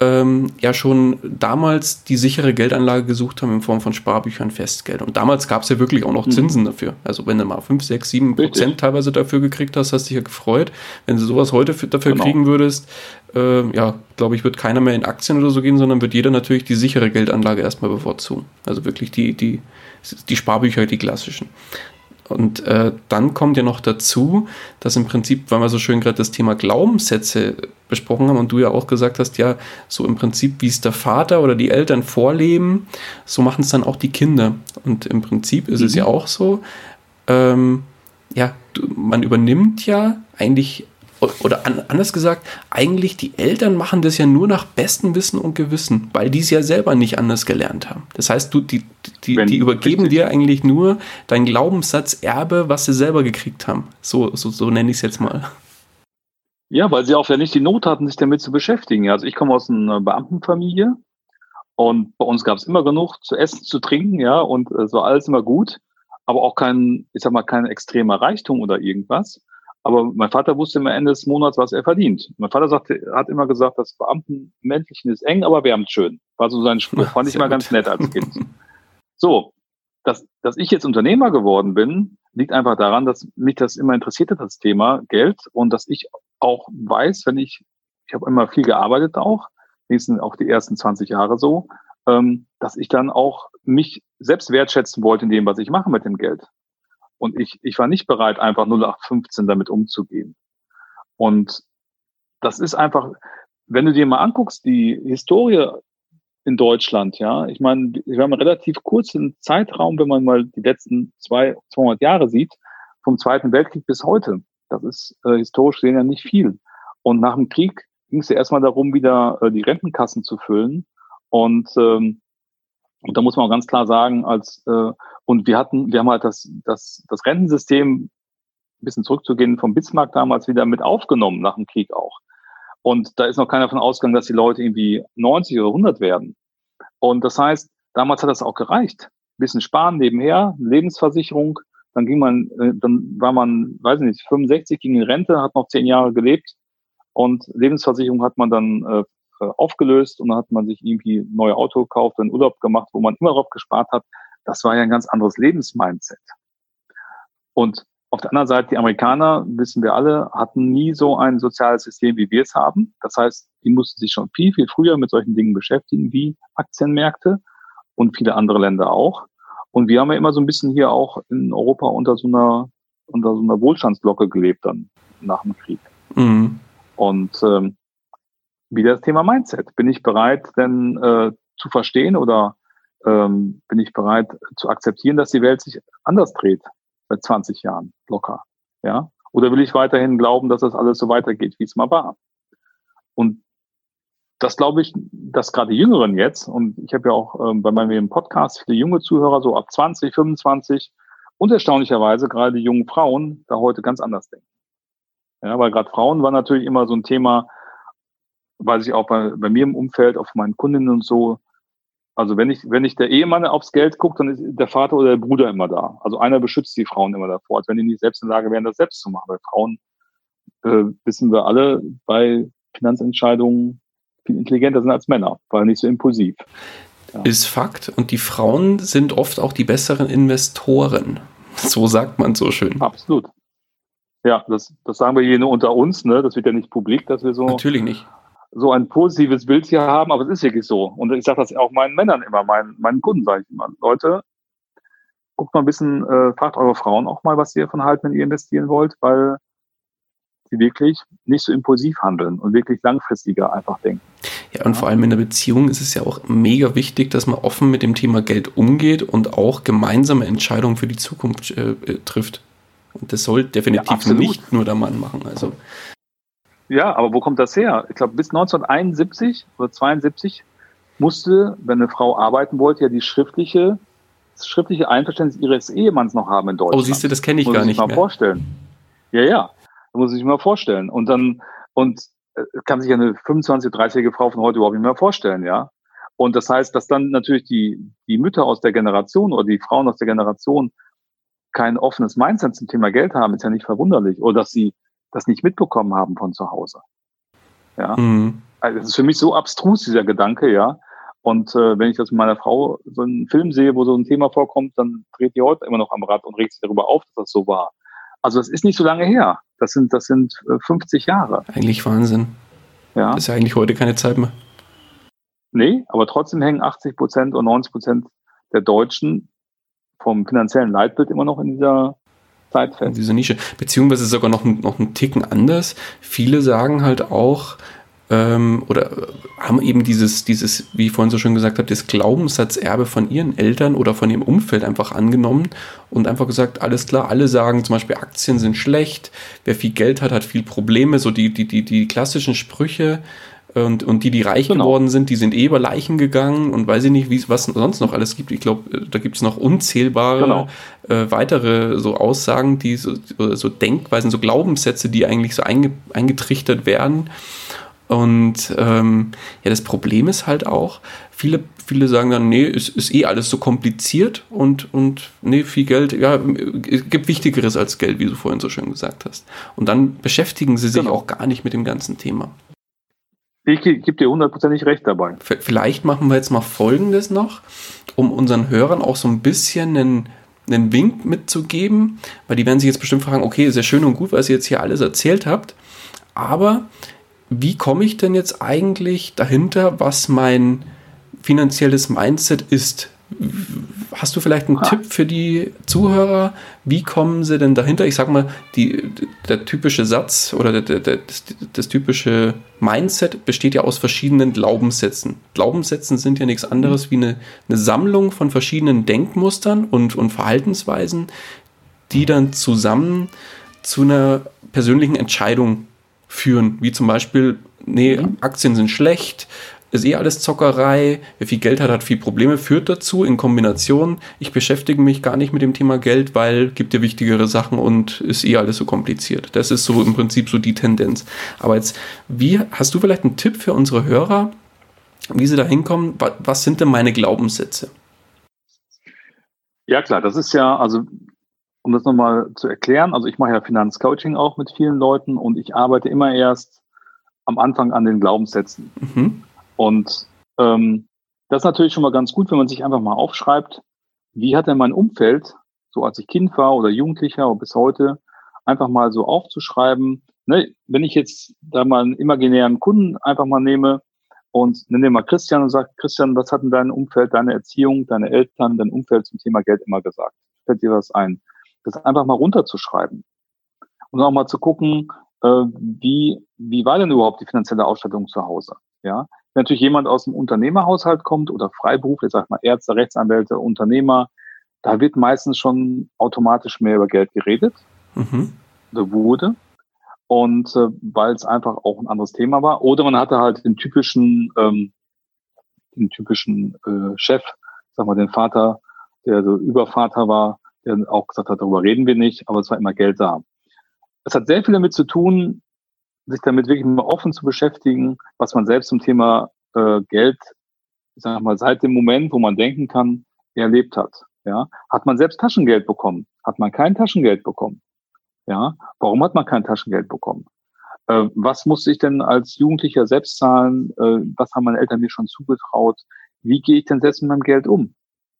ähm, ja schon damals die sichere Geldanlage gesucht haben in Form von Sparbüchern, Festgeld. Und damals gab es ja wirklich auch noch mhm. Zinsen mhm. dafür. Also wenn du mal 5, 6, 7 Prozent teilweise dafür gekriegt hast, hast du dich ja gefreut. Wenn du sowas heute für, dafür genau. kriegen würdest, äh, ja, glaube ich, wird keiner mehr in Aktien oder so gehen, sondern wird jeder natürlich die sichere Geldanlage erstmal bevorzugen. Also wirklich die, die, die Sparbücher, die klassischen. Und äh, dann kommt ja noch dazu, dass im Prinzip, weil wir so schön gerade das Thema Glaubenssätze besprochen haben und du ja auch gesagt hast, ja, so im Prinzip, wie es der Vater oder die Eltern vorleben, so machen es dann auch die Kinder. Und im Prinzip ist mhm. es ja auch so, ähm, ja, man übernimmt ja eigentlich oder anders gesagt, eigentlich die Eltern machen das ja nur nach bestem Wissen und Gewissen, weil die es ja selber nicht anders gelernt haben. Das heißt, du, die, die, Wenn, die übergeben richtig. dir eigentlich nur dein Glaubenssatz Erbe, was sie selber gekriegt haben. So, so, so nenne ich es jetzt mal. Ja, weil sie auch ja nicht die Not hatten, sich damit zu beschäftigen. Also ich komme aus einer Beamtenfamilie und bei uns gab es immer genug zu essen, zu trinken, ja, und es war alles immer gut, aber auch kein, ich sag mal, kein extremer Reichtum oder irgendwas. Aber mein Vater wusste am Ende des Monats, was er verdient. Mein Vater sagte, hat immer gesagt, das Beamtenmännlichen ist eng, aber wärmt schön. War so sein Spruch. Fand ich immer ganz nett als Kind. So, dass, dass ich jetzt Unternehmer geworden bin, liegt einfach daran, dass mich das immer interessiert hat, das Thema Geld und dass ich auch weiß, wenn ich, ich habe immer viel gearbeitet auch, wenigstens auch die ersten 20 Jahre so, ähm, dass ich dann auch mich selbst wertschätzen wollte in dem, was ich mache mit dem Geld. Und ich, ich war nicht bereit, einfach 0815 damit umzugehen. Und das ist einfach, wenn du dir mal anguckst, die Historie in Deutschland, ja, ich meine, wir haben einen relativ kurzen Zeitraum, wenn man mal die letzten zwei, 200 Jahre sieht, vom Zweiten Weltkrieg bis heute. Das ist äh, historisch gesehen ja nicht viel. Und nach dem Krieg ging es ja erstmal darum, wieder äh, die Rentenkassen zu füllen. Und, ähm, und da muss man auch ganz klar sagen, als äh, und wir hatten, wir haben halt das, das, das Rentensystem ein bisschen zurückzugehen vom Bismarck damals wieder mit aufgenommen nach dem Krieg auch. Und da ist noch keiner davon ausgegangen, dass die Leute irgendwie 90 oder 100 werden. Und das heißt, damals hat das auch gereicht. Ein bisschen sparen nebenher, Lebensversicherung, dann ging man, äh, dann war man, weiß ich nicht, 65, ging in Rente, hat noch zehn Jahre gelebt und Lebensversicherung hat man dann äh, aufgelöst und dann hat man sich irgendwie ein neues Auto gekauft, einen Urlaub gemacht, wo man immer drauf gespart hat. Das war ja ein ganz anderes Lebensmindset. Und auf der anderen Seite, die Amerikaner, wissen wir alle, hatten nie so ein soziales System, wie wir es haben. Das heißt, die mussten sich schon viel, viel früher mit solchen Dingen beschäftigen, wie Aktienmärkte und viele andere Länder auch. Und wir haben ja immer so ein bisschen hier auch in Europa unter so einer, unter so einer Wohlstandsglocke gelebt dann nach dem Krieg. Mhm. Und ähm, wieder das Thema Mindset. Bin ich bereit, denn äh, zu verstehen oder ähm, bin ich bereit zu akzeptieren, dass die Welt sich anders dreht? seit 20 Jahren locker. Ja? Oder will ich weiterhin glauben, dass das alles so weitergeht, wie es mal war? Und das glaube ich, dass gerade die Jüngeren jetzt, und ich habe ja auch ähm, bei meinem Podcast viele junge Zuhörer, so ab 20, 25, und erstaunlicherweise gerade die jungen Frauen da heute ganz anders denken. Ja, weil gerade Frauen war natürlich immer so ein Thema, weiß ich auch bei, bei mir im Umfeld, auf meinen Kundinnen und so, also wenn ich, wenn ich der Ehemann aufs Geld guckt, dann ist der Vater oder der Bruder immer da. Also einer beschützt die Frauen immer davor, als wenn die nicht selbst in der Lage wären, das selbst zu machen. Weil Frauen, äh, wissen wir alle, bei Finanzentscheidungen viel intelligenter sind als Männer, weil nicht so impulsiv. Ja. Ist Fakt. Und die Frauen sind oft auch die besseren Investoren. So sagt man so schön. Absolut. Ja, das, das sagen wir hier nur unter uns, ne? Das wird ja nicht publik, dass wir so. Natürlich nicht so ein positives Bild hier haben, aber es ist wirklich so. Und ich sage das auch meinen Männern immer, meinen, meinen Kunden sage ich immer, Leute, guckt mal ein bisschen, äh, fragt eure Frauen auch mal, was sie davon halten, wenn ihr investieren wollt, weil sie wirklich nicht so impulsiv handeln und wirklich langfristiger einfach denken. Ja, und vor allem in der Beziehung ist es ja auch mega wichtig, dass man offen mit dem Thema Geld umgeht und auch gemeinsame Entscheidungen für die Zukunft äh, äh trifft. Und das soll definitiv ja, nicht nur der Mann machen. Also ja, aber wo kommt das her? Ich glaube, bis 1971 oder 72 musste, wenn eine Frau arbeiten wollte, ja die schriftliche, das schriftliche Einverständnis ihres Ehemanns noch haben in Deutschland. Oh, siehst du, das kenne ich muss gar nicht mal mehr. vorstellen. Ja, ja, muss ich mir mal vorstellen. Und dann, und äh, kann sich eine 25, 30-jährige Frau von heute überhaupt nicht mehr vorstellen, ja. Und das heißt, dass dann natürlich die, die Mütter aus der Generation oder die Frauen aus der Generation kein offenes Mindset zum Thema Geld haben, ist ja nicht verwunderlich. Oder dass sie das nicht mitbekommen haben von zu Hause. Ja. Mhm. Also das ist für mich so abstrus, dieser Gedanke, ja. Und äh, wenn ich das mit meiner Frau so einen Film sehe, wo so ein Thema vorkommt, dann dreht die heute immer noch am Rad und regt sich darüber auf, dass das so war. Also das ist nicht so lange her. Das sind, das sind 50 äh, Jahre. Eigentlich Wahnsinn. Ja. Das ist ja eigentlich heute keine Zeit mehr. Nee, aber trotzdem hängen 80 Prozent und 90 Prozent der Deutschen vom finanziellen Leitbild immer noch in dieser zeitfest. Diese Nische. Beziehungsweise sogar noch, noch einen Ticken anders. Viele sagen halt auch, ähm, oder haben eben dieses, dieses, wie ich vorhin so schön gesagt habe, das Glaubenssatzerbe von ihren Eltern oder von ihrem Umfeld einfach angenommen und einfach gesagt, alles klar, alle sagen zum Beispiel, Aktien sind schlecht, wer viel Geld hat, hat viel Probleme, so die, die, die, die klassischen Sprüche, und, und die, die reich genau. geworden sind, die sind eh über Leichen gegangen und weiß ich nicht, wie was sonst noch alles gibt. Ich glaube, äh, da gibt es noch unzählbare genau. äh, weitere so Aussagen, die so, so Denkweisen, so Glaubenssätze, die eigentlich so einge, eingetrichtert werden. Und ähm, ja, das Problem ist halt auch, viele, viele sagen dann, nee, es ist eh alles so kompliziert und, und nee, viel Geld, ja, es gibt Wichtigeres als Geld, wie du vorhin so schön gesagt hast. Und dann beschäftigen sie sich genau. auch gar nicht mit dem ganzen Thema. Ich gebe dir hundertprozentig recht dabei. Vielleicht machen wir jetzt mal Folgendes noch, um unseren Hörern auch so ein bisschen einen, einen Wink mitzugeben, weil die werden sich jetzt bestimmt fragen, okay, ja schön und gut, was ihr jetzt hier alles erzählt habt, aber wie komme ich denn jetzt eigentlich dahinter, was mein finanzielles Mindset ist? Hast du vielleicht einen ah. Tipp für die Zuhörer? Wie kommen sie denn dahinter? Ich sag mal, die, der typische Satz oder der, der, das, das, typische Mindset besteht ja aus verschiedenen Glaubenssätzen. Glaubenssätzen sind ja nichts anderes wie eine, eine Sammlung von verschiedenen Denkmustern und, und Verhaltensweisen, die dann zusammen zu einer persönlichen Entscheidung führen. Wie zum Beispiel, nee, mhm. Aktien sind schlecht, ist eh alles Zockerei, wer viel Geld hat, hat viel Probleme, führt dazu in Kombination, ich beschäftige mich gar nicht mit dem Thema Geld, weil gibt ja wichtigere Sachen und ist eh alles so kompliziert. Das ist so im Prinzip so die Tendenz. Aber jetzt, wie, hast du vielleicht einen Tipp für unsere Hörer, wie sie da hinkommen? Was sind denn meine Glaubenssätze? Ja, klar, das ist ja, also um das nochmal zu erklären, also ich mache ja Finanzcoaching auch mit vielen Leuten und ich arbeite immer erst am Anfang an den Glaubenssätzen. Mhm. Und ähm, das ist natürlich schon mal ganz gut, wenn man sich einfach mal aufschreibt, wie hat denn mein Umfeld, so als ich Kind war oder Jugendlicher oder bis heute, einfach mal so aufzuschreiben. Ne, wenn ich jetzt da mal einen imaginären Kunden einfach mal nehme und nenne mal Christian und sage, Christian, was hat denn dein Umfeld, deine Erziehung, deine Eltern, dein Umfeld zum Thema Geld immer gesagt? Fällt dir was ein? Das einfach mal runterzuschreiben und auch mal zu gucken, äh, wie, wie war denn überhaupt die finanzielle Ausstattung zu Hause? Ja, wenn natürlich jemand aus dem Unternehmerhaushalt kommt oder Freiberufler, sag mal Ärzte, Rechtsanwälte, Unternehmer, da wird meistens schon automatisch mehr über Geld geredet mhm. oder wurde. Und äh, weil es einfach auch ein anderes Thema war. Oder man hatte halt den typischen, ähm, den typischen äh, Chef, sag mal, den Vater, der so Übervater war, der auch gesagt hat, darüber reden wir nicht, aber es war immer Geld da. Es hat sehr viel damit zu tun, sich damit wirklich mal offen zu beschäftigen, was man selbst zum Thema äh, Geld, ich sag mal, seit dem Moment, wo man denken kann, erlebt hat. Ja, hat man selbst Taschengeld bekommen? Hat man kein Taschengeld bekommen? Ja, warum hat man kein Taschengeld bekommen? Äh, was muss ich denn als Jugendlicher selbst zahlen? Äh, was haben meine Eltern mir schon zugetraut? Wie gehe ich denn selbst mit meinem Geld um?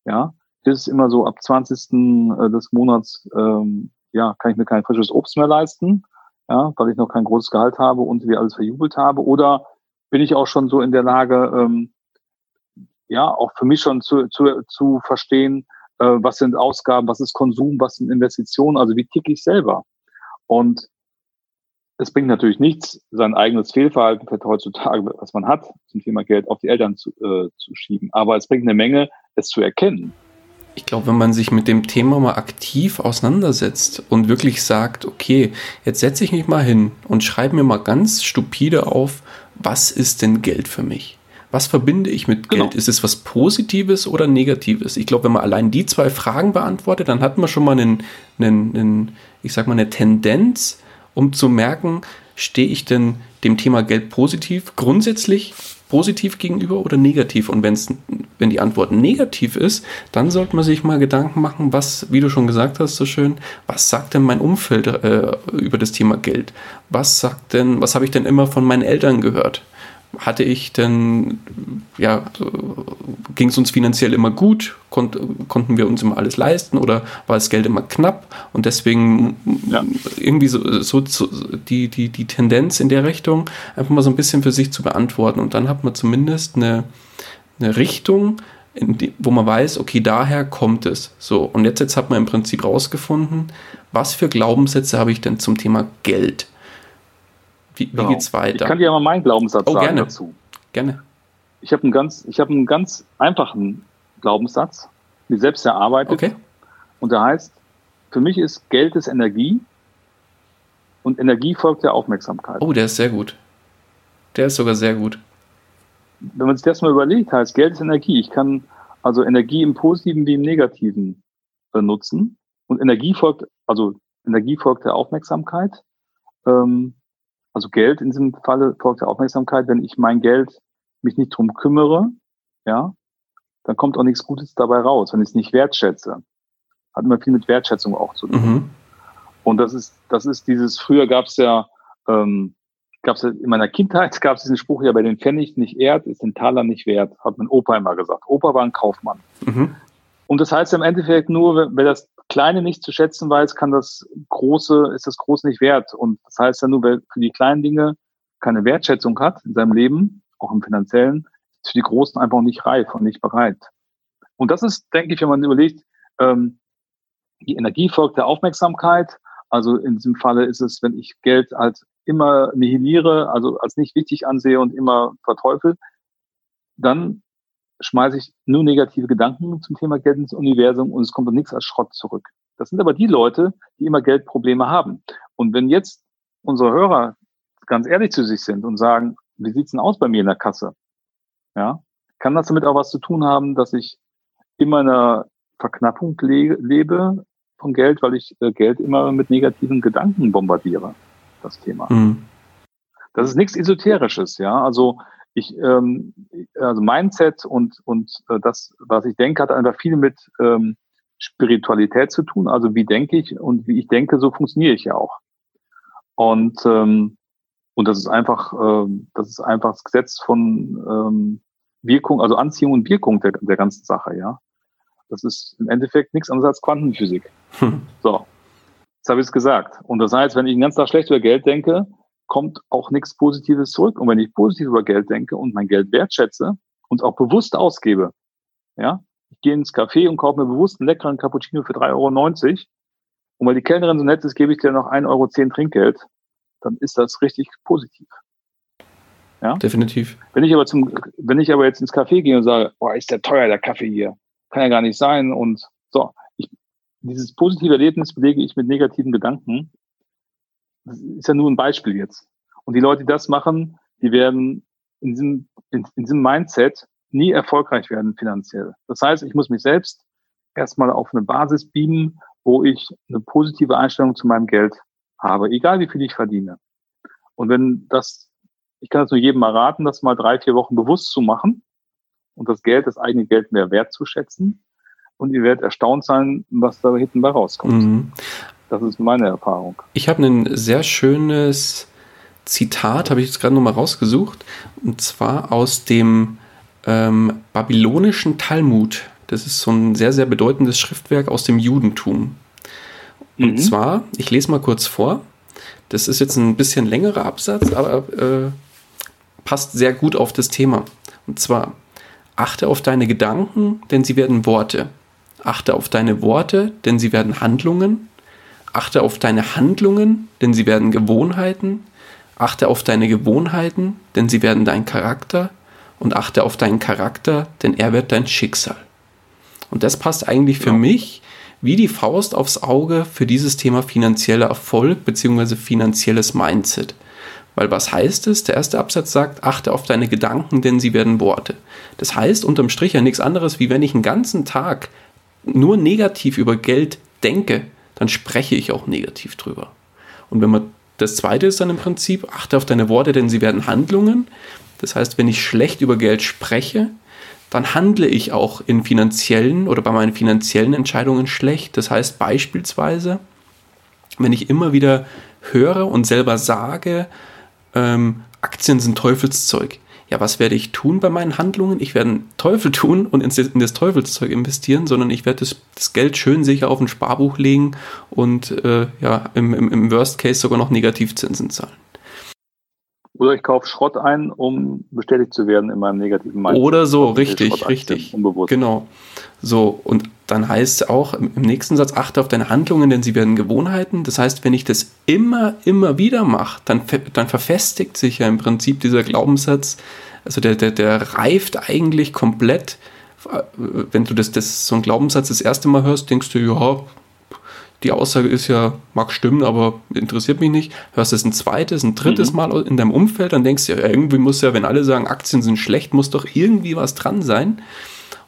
Ja, ist immer so ab 20. Äh, des Monats, ähm, ja, kann ich mir kein frisches Obst mehr leisten ja, weil ich noch kein großes Gehalt habe und wir alles verjubelt habe? Oder bin ich auch schon so in der Lage, ähm, ja, auch für mich schon zu, zu, zu verstehen, äh, was sind Ausgaben, was ist Konsum, was sind Investitionen, also wie ticke ich selber? Und es bringt natürlich nichts, sein eigenes Fehlverhalten heutzutage, was man hat, zum Thema Geld auf die Eltern zu, äh, zu schieben. Aber es bringt eine Menge, es zu erkennen ich glaube, wenn man sich mit dem Thema mal aktiv auseinandersetzt und wirklich sagt, okay, jetzt setze ich mich mal hin und schreibe mir mal ganz stupide auf, was ist denn Geld für mich? Was verbinde ich mit Geld? Genau. Ist es was Positives oder Negatives? Ich glaube, wenn man allein die zwei Fragen beantwortet, dann hat man schon mal einen, einen, einen ich sag mal, eine Tendenz, um zu merken, stehe ich denn dem Thema Geld positiv grundsätzlich positiv gegenüber oder negativ? Und wenn's, wenn die Antwort negativ ist, dann sollte man sich mal Gedanken machen, was, wie du schon gesagt hast, so schön, was sagt denn mein Umfeld äh, über das Thema Geld? Was sagt denn, was habe ich denn immer von meinen Eltern gehört? Hatte ich denn, ja, ging es uns finanziell immer gut? Konnt, konnten wir uns immer alles leisten oder war das Geld immer knapp? Und deswegen ja. irgendwie so, so, so, die, die, die Tendenz in der Richtung einfach mal so ein bisschen für sich zu beantworten. Und dann hat man zumindest eine, eine Richtung, die, wo man weiß, okay, daher kommt es. So, und jetzt, jetzt hat man im Prinzip rausgefunden, was für Glaubenssätze habe ich denn zum Thema Geld? Wie, wie genau. geht's weiter? Ich kann dir mal meinen Glaubenssatz oh, sagen gerne. dazu. Gerne. Ich habe einen ganz, ich habe einen ganz einfachen Glaubenssatz, mir selbst erarbeitet. Okay. Und der heißt, für mich ist Geld ist Energie und Energie folgt der Aufmerksamkeit. Oh, der ist sehr gut. Der ist sogar sehr gut. Wenn man sich das mal überlegt, heißt Geld ist Energie. Ich kann also Energie im Positiven wie im Negativen benutzen. Und Energie folgt, also Energie folgt der Aufmerksamkeit. Ähm, also Geld in diesem Falle folgt der Aufmerksamkeit. Wenn ich mein Geld mich nicht drum kümmere, ja, dann kommt auch nichts Gutes dabei raus, wenn ich es nicht wertschätze. Hat immer viel mit Wertschätzung auch zu tun. Mhm. Und das ist, das ist dieses, früher gab es ja, ähm, gab's in meiner Kindheit gab es diesen Spruch ja, bei den Pfennig nicht ehrt, ist den Taler nicht wert, hat mein Opa immer gesagt. Opa war ein Kaufmann. Mhm. Und das heißt im Endeffekt nur, wer das Kleine nicht zu schätzen weiß, kann das Große, ist das Große nicht wert. Und das heißt ja nur, wer für die kleinen Dinge keine Wertschätzung hat in seinem Leben, auch im finanziellen, ist für die Großen einfach nicht reif und nicht bereit. Und das ist, denke ich, wenn man überlegt, ähm, die Energie folgt der Aufmerksamkeit. Also in diesem Falle ist es, wenn ich Geld als immer nihiliere, also als nicht wichtig ansehe und immer verteufel, dann schmeiße ich nur negative Gedanken zum Thema Geld ins Universum und es kommt dann nichts als Schrott zurück. Das sind aber die Leute, die immer Geldprobleme haben. Und wenn jetzt unsere Hörer ganz ehrlich zu sich sind und sagen, wie sieht's denn aus bei mir in der Kasse? Ja, kann das damit auch was zu tun haben, dass ich immer in einer Verknappung le lebe von Geld, weil ich äh, Geld immer mit negativen Gedanken bombardiere? das Thema. Mhm. Das ist nichts Esoterisches, ja. Also ich, ähm, also Mindset und und äh, das, was ich denke, hat einfach viel mit ähm, Spiritualität zu tun. Also wie denke ich und wie ich denke, so funktioniere ich ja auch. Und ähm, und das ist einfach, ähm, das ist einfach das Gesetz von ähm, Wirkung, also Anziehung und Wirkung der, der ganzen Sache, ja. Das ist im Endeffekt nichts anderes als Quantenphysik. Hm. So. Jetzt habe ich es gesagt. Und das heißt, wenn ich den ganzen Tag schlecht über Geld denke, kommt auch nichts Positives zurück. Und wenn ich positiv über Geld denke und mein Geld wertschätze und auch bewusst ausgebe, ja, ich gehe ins Café und kaufe mir bewusst einen leckeren Cappuccino für 3,90 Euro. Und weil die Kellnerin so nett ist, gebe ich dir noch 1,10 Euro Trinkgeld. Dann ist das richtig positiv. Ja? Definitiv. Wenn ich aber zum, wenn ich aber jetzt ins Café gehe und sage, boah, ist der teuer, der Kaffee hier. Kann ja gar nicht sein. Und so, dieses positive Erlebnis belege ich mit negativen Gedanken. Das ist ja nur ein Beispiel jetzt. Und die Leute, die das machen, die werden in diesem, in, in diesem Mindset nie erfolgreich werden finanziell. Das heißt, ich muss mich selbst erstmal auf eine Basis beamen, wo ich eine positive Einstellung zu meinem Geld habe, egal wie viel ich verdiene. Und wenn das, ich kann das nur jedem mal raten, das mal drei, vier Wochen bewusst zu machen und das Geld, das eigene Geld mehr wertzuschätzen und ihr werdet erstaunt sein, was da hinten bei rauskommt. Mhm. Das ist meine Erfahrung. Ich habe ein sehr schönes Zitat, habe ich jetzt gerade nochmal rausgesucht, und zwar aus dem ähm, babylonischen Talmud. Das ist so ein sehr, sehr bedeutendes Schriftwerk aus dem Judentum. Und mhm. zwar, ich lese mal kurz vor. Das ist jetzt ein bisschen längerer Absatz, aber äh, passt sehr gut auf das Thema. Und zwar, achte auf deine Gedanken, denn sie werden Worte. Achte auf deine Worte, denn sie werden Handlungen. Achte auf deine Handlungen, denn sie werden Gewohnheiten. Achte auf deine Gewohnheiten, denn sie werden dein Charakter. Und achte auf deinen Charakter, denn er wird dein Schicksal. Und das passt eigentlich für ja. mich wie die Faust aufs Auge für dieses Thema finanzieller Erfolg bzw. finanzielles Mindset. Weil was heißt es? Der erste Absatz sagt, achte auf deine Gedanken, denn sie werden Worte. Das heißt unterm Strich ja nichts anderes, wie wenn ich einen ganzen Tag nur negativ über Geld denke, dann spreche ich auch negativ drüber. Und wenn man das zweite ist dann im Prinzip, achte auf deine Worte, denn sie werden Handlungen. Das heißt, wenn ich schlecht über Geld spreche, dann handle ich auch in finanziellen oder bei meinen finanziellen Entscheidungen schlecht. Das heißt beispielsweise, wenn ich immer wieder höre und selber sage, ähm, Aktien sind Teufelszeug, ja, was werde ich tun bei meinen Handlungen? Ich werde einen Teufel tun und in das Teufelszeug investieren, sondern ich werde das, das Geld schön sicher auf ein Sparbuch legen und äh, ja, im, im, im Worst Case sogar noch Negativzinsen zahlen. Oder ich kaufe Schrott ein, um bestätigt zu werden in meinem negativen Mindset. Oder so, richtig, richtig. Unbewusst. Genau. So, und dann heißt es auch im nächsten Satz, achte auf deine Handlungen, denn sie werden Gewohnheiten. Das heißt, wenn ich das immer, immer wieder mache, dann, dann verfestigt sich ja im Prinzip dieser Glaubenssatz, also der, der, der reift eigentlich komplett. Wenn du das, das so ein Glaubenssatz das erste Mal hörst, denkst du, ja, die Aussage ist ja, mag stimmen, aber interessiert mich nicht. Hörst es ein zweites, ein drittes mhm. Mal in deinem Umfeld, dann denkst du ja, irgendwie muss ja, wenn alle sagen, Aktien sind schlecht, muss doch irgendwie was dran sein.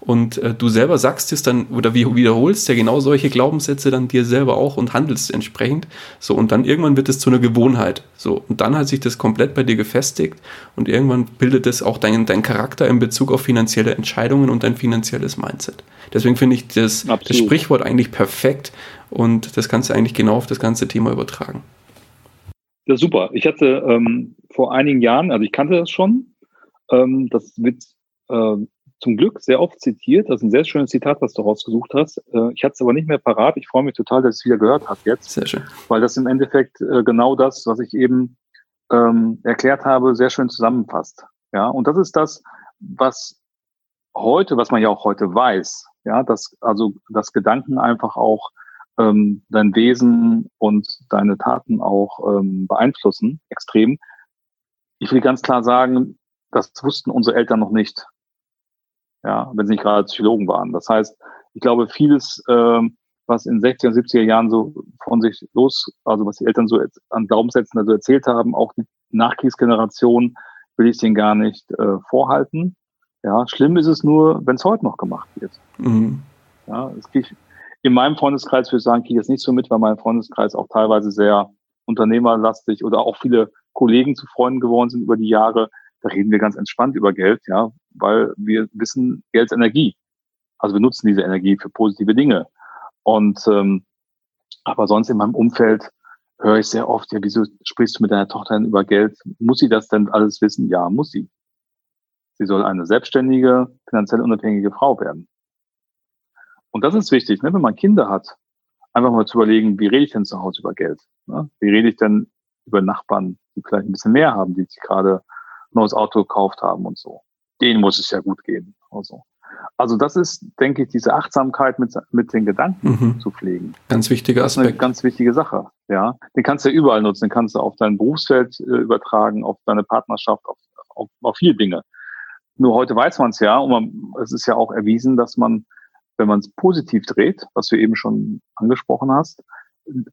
Und äh, du selber sagst es dann oder wie, wiederholst ja genau solche Glaubenssätze dann dir selber auch und handelst entsprechend. So, und dann irgendwann wird es zu einer Gewohnheit. So, und dann hat sich das komplett bei dir gefestigt und irgendwann bildet es auch deinen dein Charakter in Bezug auf finanzielle Entscheidungen und dein finanzielles Mindset. Deswegen finde ich das, das Sprichwort eigentlich perfekt und das kannst du eigentlich genau auf das ganze Thema übertragen. Das ist super. Ich hatte ähm, vor einigen Jahren, also ich kannte das schon, ähm, das wird äh, zum Glück sehr oft zitiert. Das ist ein sehr schönes Zitat, was du rausgesucht hast. Äh, ich hatte es aber nicht mehr parat. Ich freue mich total, dass ich es wieder gehört habe jetzt. Sehr schön. Weil das im Endeffekt äh, genau das, was ich eben ähm, erklärt habe, sehr schön zusammenfasst. Ja, und das ist das, was heute, was man ja auch heute weiß, ja, dass also dass Gedanken einfach auch ähm, dein Wesen und deine Taten auch ähm, beeinflussen, extrem. Ich will ganz klar sagen, das wussten unsere Eltern noch nicht. Ja, wenn sie nicht gerade Psychologen waren. Das heißt, ich glaube, vieles, ähm, was in 60er und 70er Jahren so von sich los, also was die Eltern so an Glaubenssätzen also erzählt haben, auch die Nachkriegsgeneration, will ich denen gar nicht äh, vorhalten. Ja, schlimm ist es nur, wenn es heute noch gemacht wird. Mhm. Ja, es geht, in meinem Freundeskreis würde ich sagen, kriege ich jetzt nicht so mit, weil mein Freundeskreis auch teilweise sehr unternehmerlastig oder auch viele Kollegen zu Freunden geworden sind über die Jahre. Da reden wir ganz entspannt über Geld, ja, weil wir wissen, Geld ist Energie. Also wir nutzen diese Energie für positive Dinge. Und ähm, aber sonst in meinem Umfeld höre ich sehr oft, ja, wieso sprichst du mit deiner Tochter denn über Geld? Muss sie das denn alles wissen? Ja, muss sie. Sie soll eine selbstständige, finanziell unabhängige Frau werden. Und das ist wichtig, ne? wenn man Kinder hat, einfach mal zu überlegen, wie rede ich denn zu Hause über Geld? Ne? Wie rede ich denn über Nachbarn, die vielleicht ein bisschen mehr haben, die sich gerade neues Auto gekauft haben und so. Denen muss es ja gut gehen. Also, also das ist, denke ich, diese Achtsamkeit mit, mit den Gedanken mhm. zu pflegen. Ganz wichtiger Aspekt. Eine ganz wichtige Sache. Ja, den kannst du ja überall nutzen. Den kannst du auf dein Berufsfeld äh, übertragen, auf deine Partnerschaft, auf, auf, auf viele Dinge. Nur heute weiß man es ja und man, es ist ja auch erwiesen, dass man wenn man es positiv dreht, was du eben schon angesprochen hast,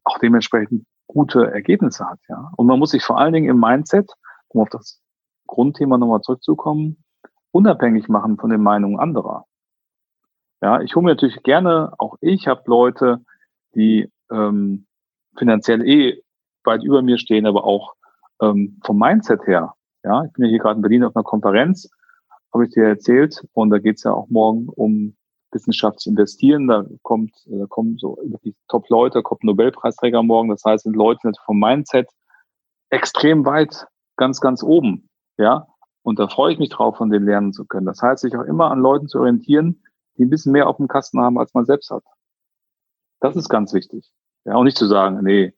auch dementsprechend gute Ergebnisse hat. Ja? Und man muss sich vor allen Dingen im Mindset, um auf das Grundthema nochmal zurückzukommen, unabhängig machen von den Meinungen anderer. Ja, ich hole mir natürlich gerne, auch ich habe Leute, die ähm, finanziell eh weit über mir stehen, aber auch ähm, vom Mindset her. Ja, ich bin ja hier gerade in Berlin auf einer Konferenz, habe ich dir erzählt, und da geht es ja auch morgen um wissenschaftlich investieren. Da kommt, da kommen so wirklich Top-Leute, kommt Nobelpreisträger morgen. Das heißt, sind Leute vom Mindset extrem weit, ganz, ganz oben. Ja. Und da freue ich mich drauf, von denen lernen zu können. Das heißt, sich auch immer an Leuten zu orientieren, die ein bisschen mehr auf dem Kasten haben, als man selbst hat. Das ist ganz wichtig. Ja, und nicht zu sagen, nee,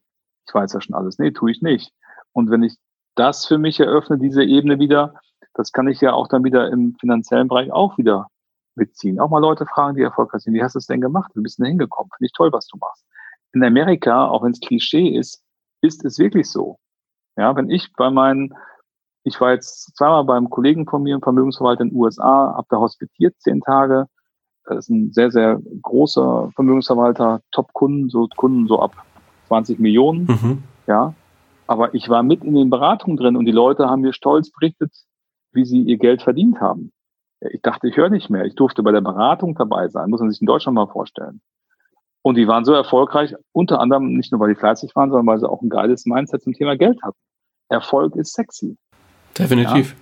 ich weiß ja schon alles. Nee, tue ich nicht. Und wenn ich das für mich eröffne, diese Ebene wieder, das kann ich ja auch dann wieder im finanziellen Bereich auch wieder mitziehen. Auch mal Leute fragen, die erfolgreich sind, wie hast du es denn gemacht? Wie bist du denn hingekommen? Finde ich toll, was du machst. In Amerika, auch wenn es Klischee ist, ist es wirklich so. Ja, wenn ich bei meinen, ich war jetzt zweimal beim Kollegen von mir, einem Vermögensverwalter in den USA, habe da hospitiert zehn Tage. Das ist ein sehr, sehr großer Vermögensverwalter, Top-Kunden, so Kunden so ab 20 Millionen. Mhm. Ja, aber ich war mit in den Beratungen drin und die Leute haben mir stolz berichtet, wie sie ihr Geld verdient haben. Ich dachte, ich höre nicht mehr. Ich durfte bei der Beratung dabei sein, muss man sich in Deutschland mal vorstellen. Und die waren so erfolgreich, unter anderem nicht nur, weil die fleißig waren, sondern weil sie auch ein geiles Mindset zum Thema Geld hatten. Erfolg ist sexy. Definitiv. Ja?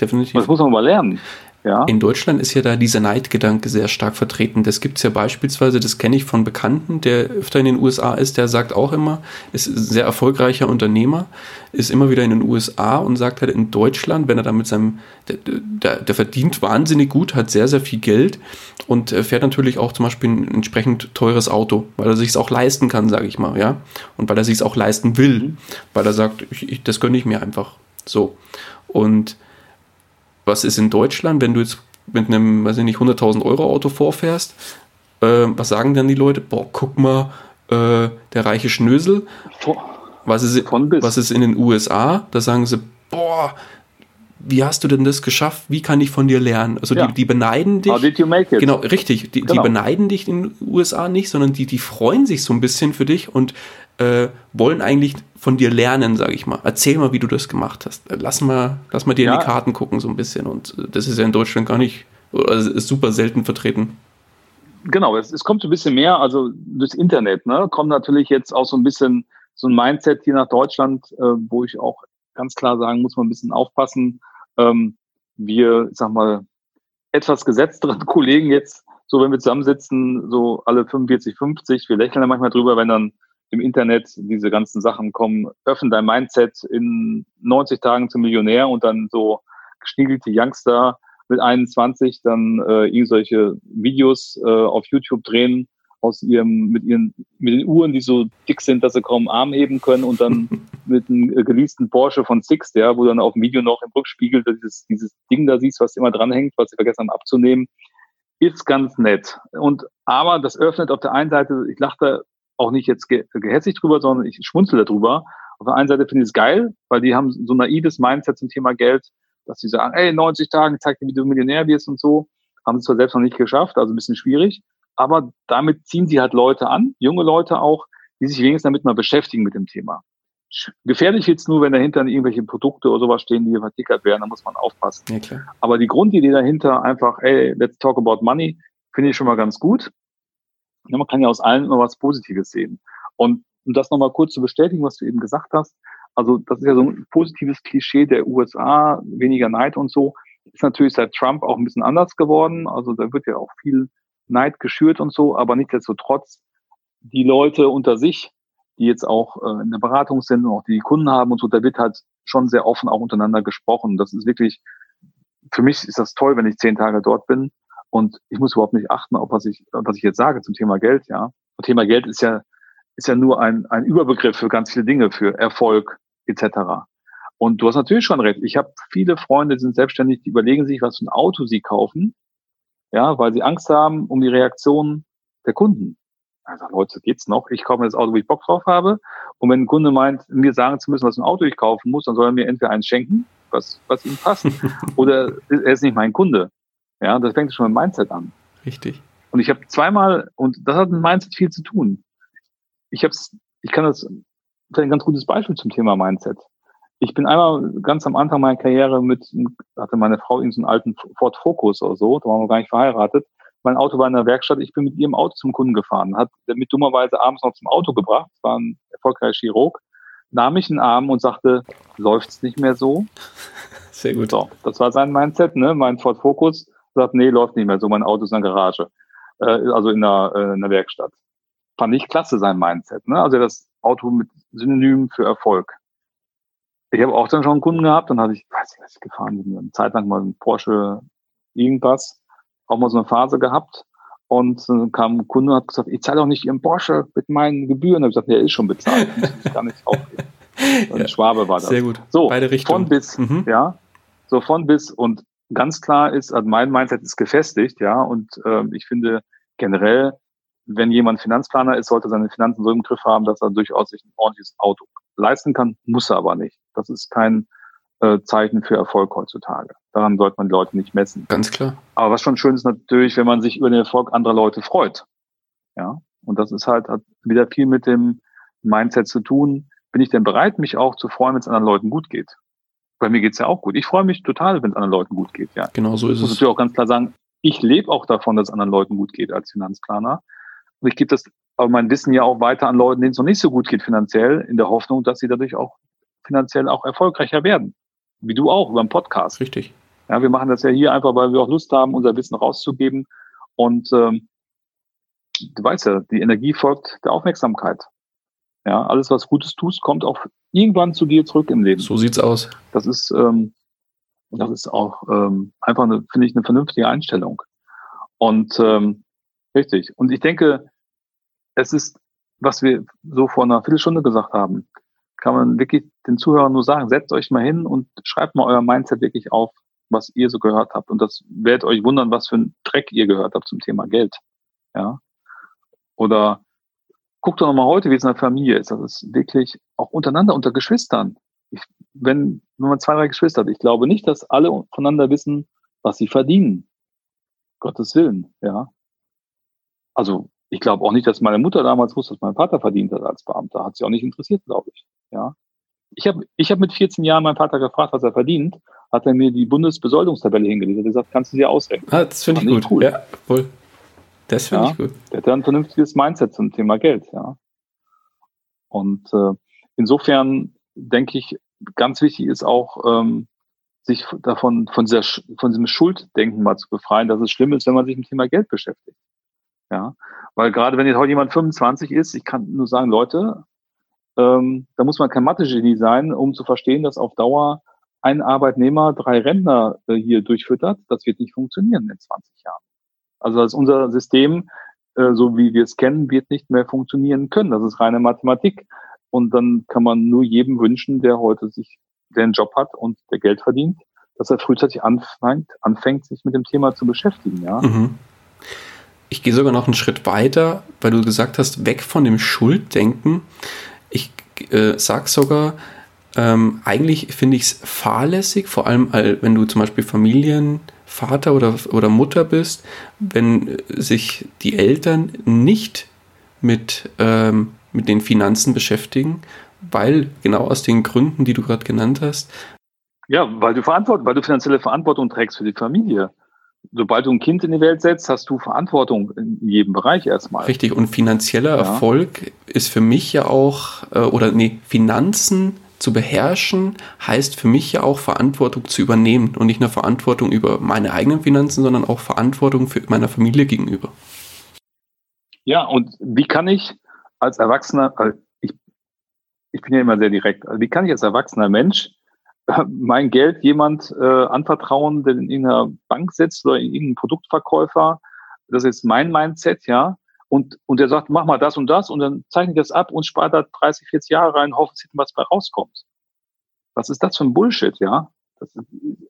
Definitiv. Das muss man mal lernen. Ja. In Deutschland ist ja da dieser Neidgedanke sehr stark vertreten. Das gibt es ja beispielsweise, das kenne ich von Bekannten, der öfter in den USA ist, der sagt auch immer, ist ein sehr erfolgreicher Unternehmer, ist immer wieder in den USA und sagt halt in Deutschland, wenn er da mit seinem, der, der, der verdient wahnsinnig gut, hat sehr, sehr viel Geld und fährt natürlich auch zum Beispiel ein entsprechend teures Auto, weil er sich es auch leisten kann, sage ich mal, ja. Und weil er sich es auch leisten will, mhm. weil er sagt, ich, ich, das gönne ich mir einfach. So. Und was ist in Deutschland, wenn du jetzt mit einem, weiß ich nicht, 100.000 Euro Auto vorfährst, äh, was sagen dann die Leute? Boah, guck mal, äh, der reiche Schnösel. Was ist, was ist in den USA? Da sagen sie, boah, wie hast du denn das geschafft? Wie kann ich von dir lernen? Also ja. die, die beneiden dich. How did you make it? Genau, richtig. Die, genau. die beneiden dich in den USA nicht, sondern die, die freuen sich so ein bisschen für dich und äh, wollen eigentlich von dir lernen, sage ich mal. Erzähl mal, wie du das gemacht hast. Lass mal, lass mal dir ja. in die Karten gucken so ein bisschen. Und äh, das ist ja in Deutschland gar nicht, also ist super selten vertreten. Genau, es, es kommt so ein bisschen mehr, also durchs Internet, ne, kommt natürlich jetzt auch so ein bisschen so ein Mindset hier nach Deutschland, äh, wo ich auch ganz klar sagen muss, man ein bisschen aufpassen. Ähm, wir, ich sag mal, etwas gesetzteren Kollegen jetzt, so wenn wir zusammensitzen, so alle 45, 50, wir lächeln ja manchmal drüber, wenn dann im Internet diese ganzen Sachen kommen, öffne dein Mindset in 90 Tagen zum Millionär und dann so geschniegelte Youngster mit 21 dann äh, irgendwelche Videos äh, auf YouTube drehen aus ihrem, mit ihren, mit den Uhren, die so dick sind, dass sie kaum Arm heben können und dann mit einem äh, geleasten Porsche von Six, ja, wo dann auf dem Video noch im Rückspiegel dieses, dieses Ding da siehst, was immer dranhängt, was sie vergessen haben abzunehmen, ist ganz nett. Und, aber das öffnet auf der einen Seite, ich lache da auch nicht jetzt ge gehässig drüber, sondern ich schmunzel darüber. Auf der einen Seite finde ich es geil, weil die haben so ein naives Mindset zum Thema Geld, dass sie sagen, ey, 90 Tagen, zeig dir, wie du Millionär wirst und so. Haben sie zwar selbst noch nicht geschafft, also ein bisschen schwierig aber damit ziehen sie halt Leute an, junge Leute auch, die sich wenigstens damit mal beschäftigen mit dem Thema. Gefährlich jetzt nur, wenn dahinter irgendwelche Produkte oder sowas stehen, die vertickert werden, da muss man aufpassen. Klar. Aber die Grundidee dahinter einfach, ey, let's talk about money, finde ich schon mal ganz gut. Ja, man kann ja aus allen immer was Positives sehen. Und um das nochmal kurz zu bestätigen, was du eben gesagt hast, also das ist ja so ein positives Klischee der USA, weniger Neid und so, ist natürlich seit Trump auch ein bisschen anders geworden. Also da wird ja auch viel Neid geschürt und so, aber nichtsdestotrotz die Leute unter sich, die jetzt auch äh, in der Beratung sind und auch die Kunden haben und so, da wird halt schon sehr offen auch untereinander gesprochen. Das ist wirklich, für mich ist das toll, wenn ich zehn Tage dort bin und ich muss überhaupt nicht achten, auf was ich, was ich jetzt sage zum Thema Geld, ja. Und Thema Geld ist ja, ist ja nur ein, ein Überbegriff für ganz viele Dinge, für Erfolg etc. Und du hast natürlich schon recht. Ich habe viele Freunde, die sind selbstständig, die überlegen sich, was für ein Auto sie kaufen ja, weil sie Angst haben um die Reaktion der Kunden. Also Leute, geht's noch? Ich kaufe mir das Auto, wo ich Bock drauf habe. Und wenn ein Kunde meint, mir sagen zu müssen, was ein Auto ich kaufen muss, dann soll er mir entweder eins schenken, was, was ihm passt, oder er ist nicht mein Kunde. Ja, das fängt schon mit dem Mindset an. Richtig. Und ich habe zweimal, und das hat mit Mindset viel zu tun. Ich habe ich kann das, das ist ein ganz gutes Beispiel zum Thema Mindset. Ich bin einmal ganz am Anfang meiner Karriere mit, hatte meine Frau in so einen alten Ford Focus oder so, da waren wir gar nicht verheiratet. Mein Auto war in der Werkstatt, ich bin mit ihrem Auto zum Kunden gefahren, hat mit dummerweise abends noch zum Auto gebracht, war ein erfolgreicher Chirurg, nahm mich in den Arm und sagte, läuft's nicht mehr so? Sehr gut. So, das war sein Mindset, ne? Mein Ford Focus sagt, nee, läuft nicht mehr so, mein Auto ist in der Garage, äh, also in der, äh, in der Werkstatt. Fand ich klasse, sein Mindset, ne? Also das Auto mit Synonym für Erfolg. Ich habe auch dann schon einen Kunden gehabt, dann hatte ich, weiß ich, was ich gefahren bin, eine Zeit lang mal ein Porsche irgendwas, auch mal so eine Phase gehabt. Und dann kam ein Kunde und hat gesagt, ich zahle auch nicht Ihren Porsche mit meinen Gebühren. Da habe ich gesagt, der ist schon bezahlt. Ich kann nicht aufgeben. ja, Schwabe war das. Sehr gut. So, Beide Richtungen. von bis, mhm. ja. So von bis. Und ganz klar ist, also mein Mindset ist gefestigt, ja. Und äh, ich finde generell, wenn jemand Finanzplaner ist, sollte seine Finanzen so im Griff haben, dass er durchaus sich ein ordentliches Auto leisten kann, muss er aber nicht. Das ist kein äh, Zeichen für Erfolg heutzutage. Daran sollte man die Leute nicht messen. Ganz klar. Aber was schon schön ist natürlich, wenn man sich über den Erfolg anderer Leute freut. Ja. Und das ist halt, hat wieder viel mit dem Mindset zu tun. Bin ich denn bereit, mich auch zu freuen, wenn es anderen Leuten gut geht? Bei mir geht's ja auch gut. Ich freue mich total, wenn es anderen Leuten gut geht, ja. Genau so ist ich muss es. natürlich auch ganz klar sagen, ich lebe auch davon, dass es anderen Leuten gut geht als Finanzplaner. Und ich gebe das aber mein Wissen ja auch weiter an Leuten, denen es noch nicht so gut geht finanziell, in der Hoffnung, dass sie dadurch auch finanziell auch erfolgreicher werden. Wie du auch, über einen Podcast. Richtig. Ja, wir machen das ja hier einfach, weil wir auch Lust haben, unser Wissen rauszugeben. Und ähm, du weißt ja, die Energie folgt der Aufmerksamkeit. Ja, alles, was Gutes tust, kommt auch irgendwann zu dir zurück im Leben. So sieht's aus. Das ist, ähm, das ist auch ähm, einfach, eine, finde ich, eine vernünftige Einstellung. Und ähm, richtig. Und ich denke, es ist, was wir so vor einer Viertelstunde gesagt haben, kann man wirklich den Zuhörern nur sagen, setzt euch mal hin und schreibt mal euer Mindset wirklich auf, was ihr so gehört habt. Und das werdet euch wundern, was für ein Dreck ihr gehört habt zum Thema Geld. Ja. Oder guckt doch nochmal heute, wie es in der Familie ist. Das ist wirklich auch untereinander, unter Geschwistern. Ich, wenn, wenn man zwei, drei Geschwister hat, ich glaube nicht, dass alle voneinander wissen, was sie verdienen. Gottes Willen, ja. Also ich glaube auch nicht, dass meine Mutter damals wusste, was mein Vater verdient hat als Beamter. Hat sie auch nicht interessiert, glaube ich. Ja. Ich habe ich hab mit 14 Jahren meinen Vater gefragt, was er verdient. Hat er mir die Bundesbesoldungstabelle hingelegt. Hat gesagt, kannst du dir ausrechnen. Ah, das finde ich gut. Cool. Ja, voll. Das finde ja, ich gut. Der hat ein vernünftiges Mindset zum Thema Geld, ja. Und äh, insofern denke ich, ganz wichtig ist auch, ähm, sich davon, von, dieser, von diesem Schulddenken mal zu befreien, dass es schlimm ist, wenn man sich mit dem Thema Geld beschäftigt. Ja. Weil gerade wenn jetzt heute jemand 25 ist, ich kann nur sagen, Leute, ähm, da muss man kein Mathe-Genie sein, um zu verstehen, dass auf Dauer ein Arbeitnehmer drei Rentner äh, hier durchfüttert. Das wird nicht funktionieren in 20 Jahren. Also das unser System, äh, so wie wir es kennen, wird nicht mehr funktionieren können. Das ist reine Mathematik. Und dann kann man nur jedem wünschen, der heute sich, der Job hat und der Geld verdient, dass er frühzeitig anfängt, anfängt sich mit dem Thema zu beschäftigen. Ja. Mhm. Ich gehe sogar noch einen Schritt weiter, weil du gesagt hast, weg von dem Schulddenken. Ich äh, sag sogar, ähm, eigentlich finde ich es fahrlässig, vor allem wenn du zum Beispiel Familienvater oder, oder Mutter bist, wenn sich die Eltern nicht mit, ähm, mit den Finanzen beschäftigen, weil genau aus den Gründen, die du gerade genannt hast. Ja, weil du Verantwortung, weil du finanzielle Verantwortung trägst für die Familie sobald du ein Kind in die Welt setzt, hast du Verantwortung in jedem Bereich erstmal. Richtig, und finanzieller ja. Erfolg ist für mich ja auch, äh, oder nee, Finanzen zu beherrschen, heißt für mich ja auch Verantwortung zu übernehmen und nicht nur Verantwortung über meine eigenen Finanzen, sondern auch Verantwortung für meiner Familie gegenüber. Ja, und wie kann ich als Erwachsener, ich, ich bin ja immer sehr direkt, wie kann ich als erwachsener Mensch mein Geld jemand äh, anvertrauen, der in irgendeiner Bank sitzt oder in irgendeinem Produktverkäufer. Das ist mein Mindset, ja. Und, und der sagt, mach mal das und das und dann zeichne ich das ab und spare da 30, 40 Jahre rein, hoffe, dass was bei rauskommt. Was ist das für ein Bullshit, ja? Ist,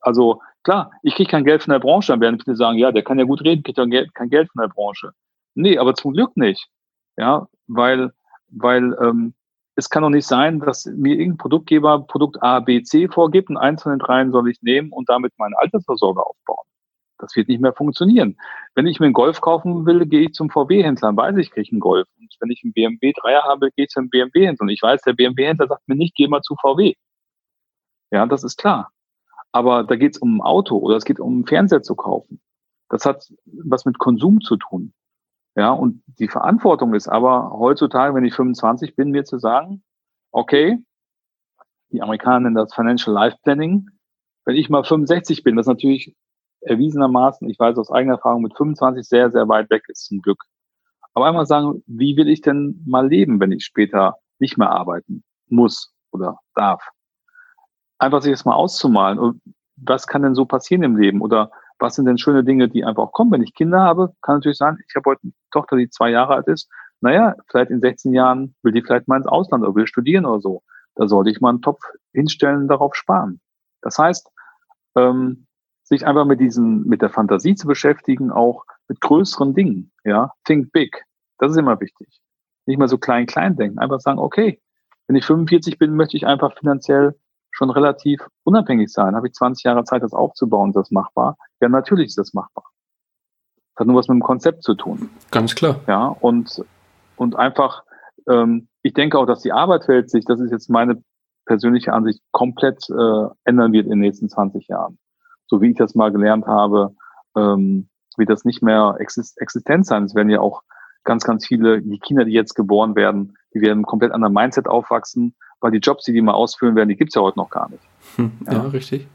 also klar, ich kriege kein Geld von der Branche, dann werden viele sagen, ja, der kann ja gut reden, kriegt ja kein Geld von der Branche. Nee, aber zum Glück nicht. Ja, weil, weil ähm, es kann doch nicht sein, dass mir irgendein Produktgeber Produkt A, B, C vorgibt und eins von den dreien soll ich nehmen und damit meine Altersvorsorge aufbauen. Das wird nicht mehr funktionieren. Wenn ich mir einen Golf kaufen will, gehe ich zum VW-Händler und weiß, ich kriege einen Golf. Und wenn ich einen BMW 3er habe, gehe ich zum BMW-Händler. Und ich weiß, der BMW-Händler sagt mir nicht, geh mal zu VW. Ja, das ist klar. Aber da geht es um ein Auto oder es geht um einen Fernseher zu kaufen. Das hat was mit Konsum zu tun. Ja, und die Verantwortung ist aber heutzutage, wenn ich 25 bin, mir zu sagen, okay, die Amerikaner nennen das Financial Life Planning. Wenn ich mal 65 bin, das natürlich erwiesenermaßen, ich weiß aus eigener Erfahrung, mit 25 sehr, sehr weit weg ist, zum Glück. Aber einmal sagen, wie will ich denn mal leben, wenn ich später nicht mehr arbeiten muss oder darf? Einfach sich das mal auszumalen. Und was kann denn so passieren im Leben? Oder was sind denn schöne Dinge, die einfach auch kommen? Wenn ich Kinder habe, kann natürlich sein, ich habe heute eine Tochter, die zwei Jahre alt ist. Naja, vielleicht in 16 Jahren will die vielleicht mal ins Ausland oder will studieren oder so. Da sollte ich mal einen Topf hinstellen und darauf sparen. Das heißt, ähm, sich einfach mit diesen, mit der Fantasie zu beschäftigen, auch mit größeren Dingen, ja. Think big. Das ist immer wichtig. Nicht mal so klein, klein denken. Einfach sagen, okay, wenn ich 45 bin, möchte ich einfach finanziell schon relativ unabhängig sein. Habe ich 20 Jahre Zeit, das aufzubauen, ist das machbar? Ja, natürlich ist das machbar. Das hat nur was mit dem Konzept zu tun. Ganz klar. Ja, und, und einfach, ähm, ich denke auch, dass die Arbeitswelt sich, das ist jetzt meine persönliche Ansicht, komplett äh, ändern wird in den nächsten 20 Jahren. So wie ich das mal gelernt habe, ähm, wird das nicht mehr exist existent sein. Es werden ja auch ganz, ganz viele, die Kinder, die jetzt geboren werden, die werden komplett anderen Mindset aufwachsen, weil die Jobs, die die mal ausführen werden, die gibt's ja heute noch gar nicht. Hm, ja. ja, richtig.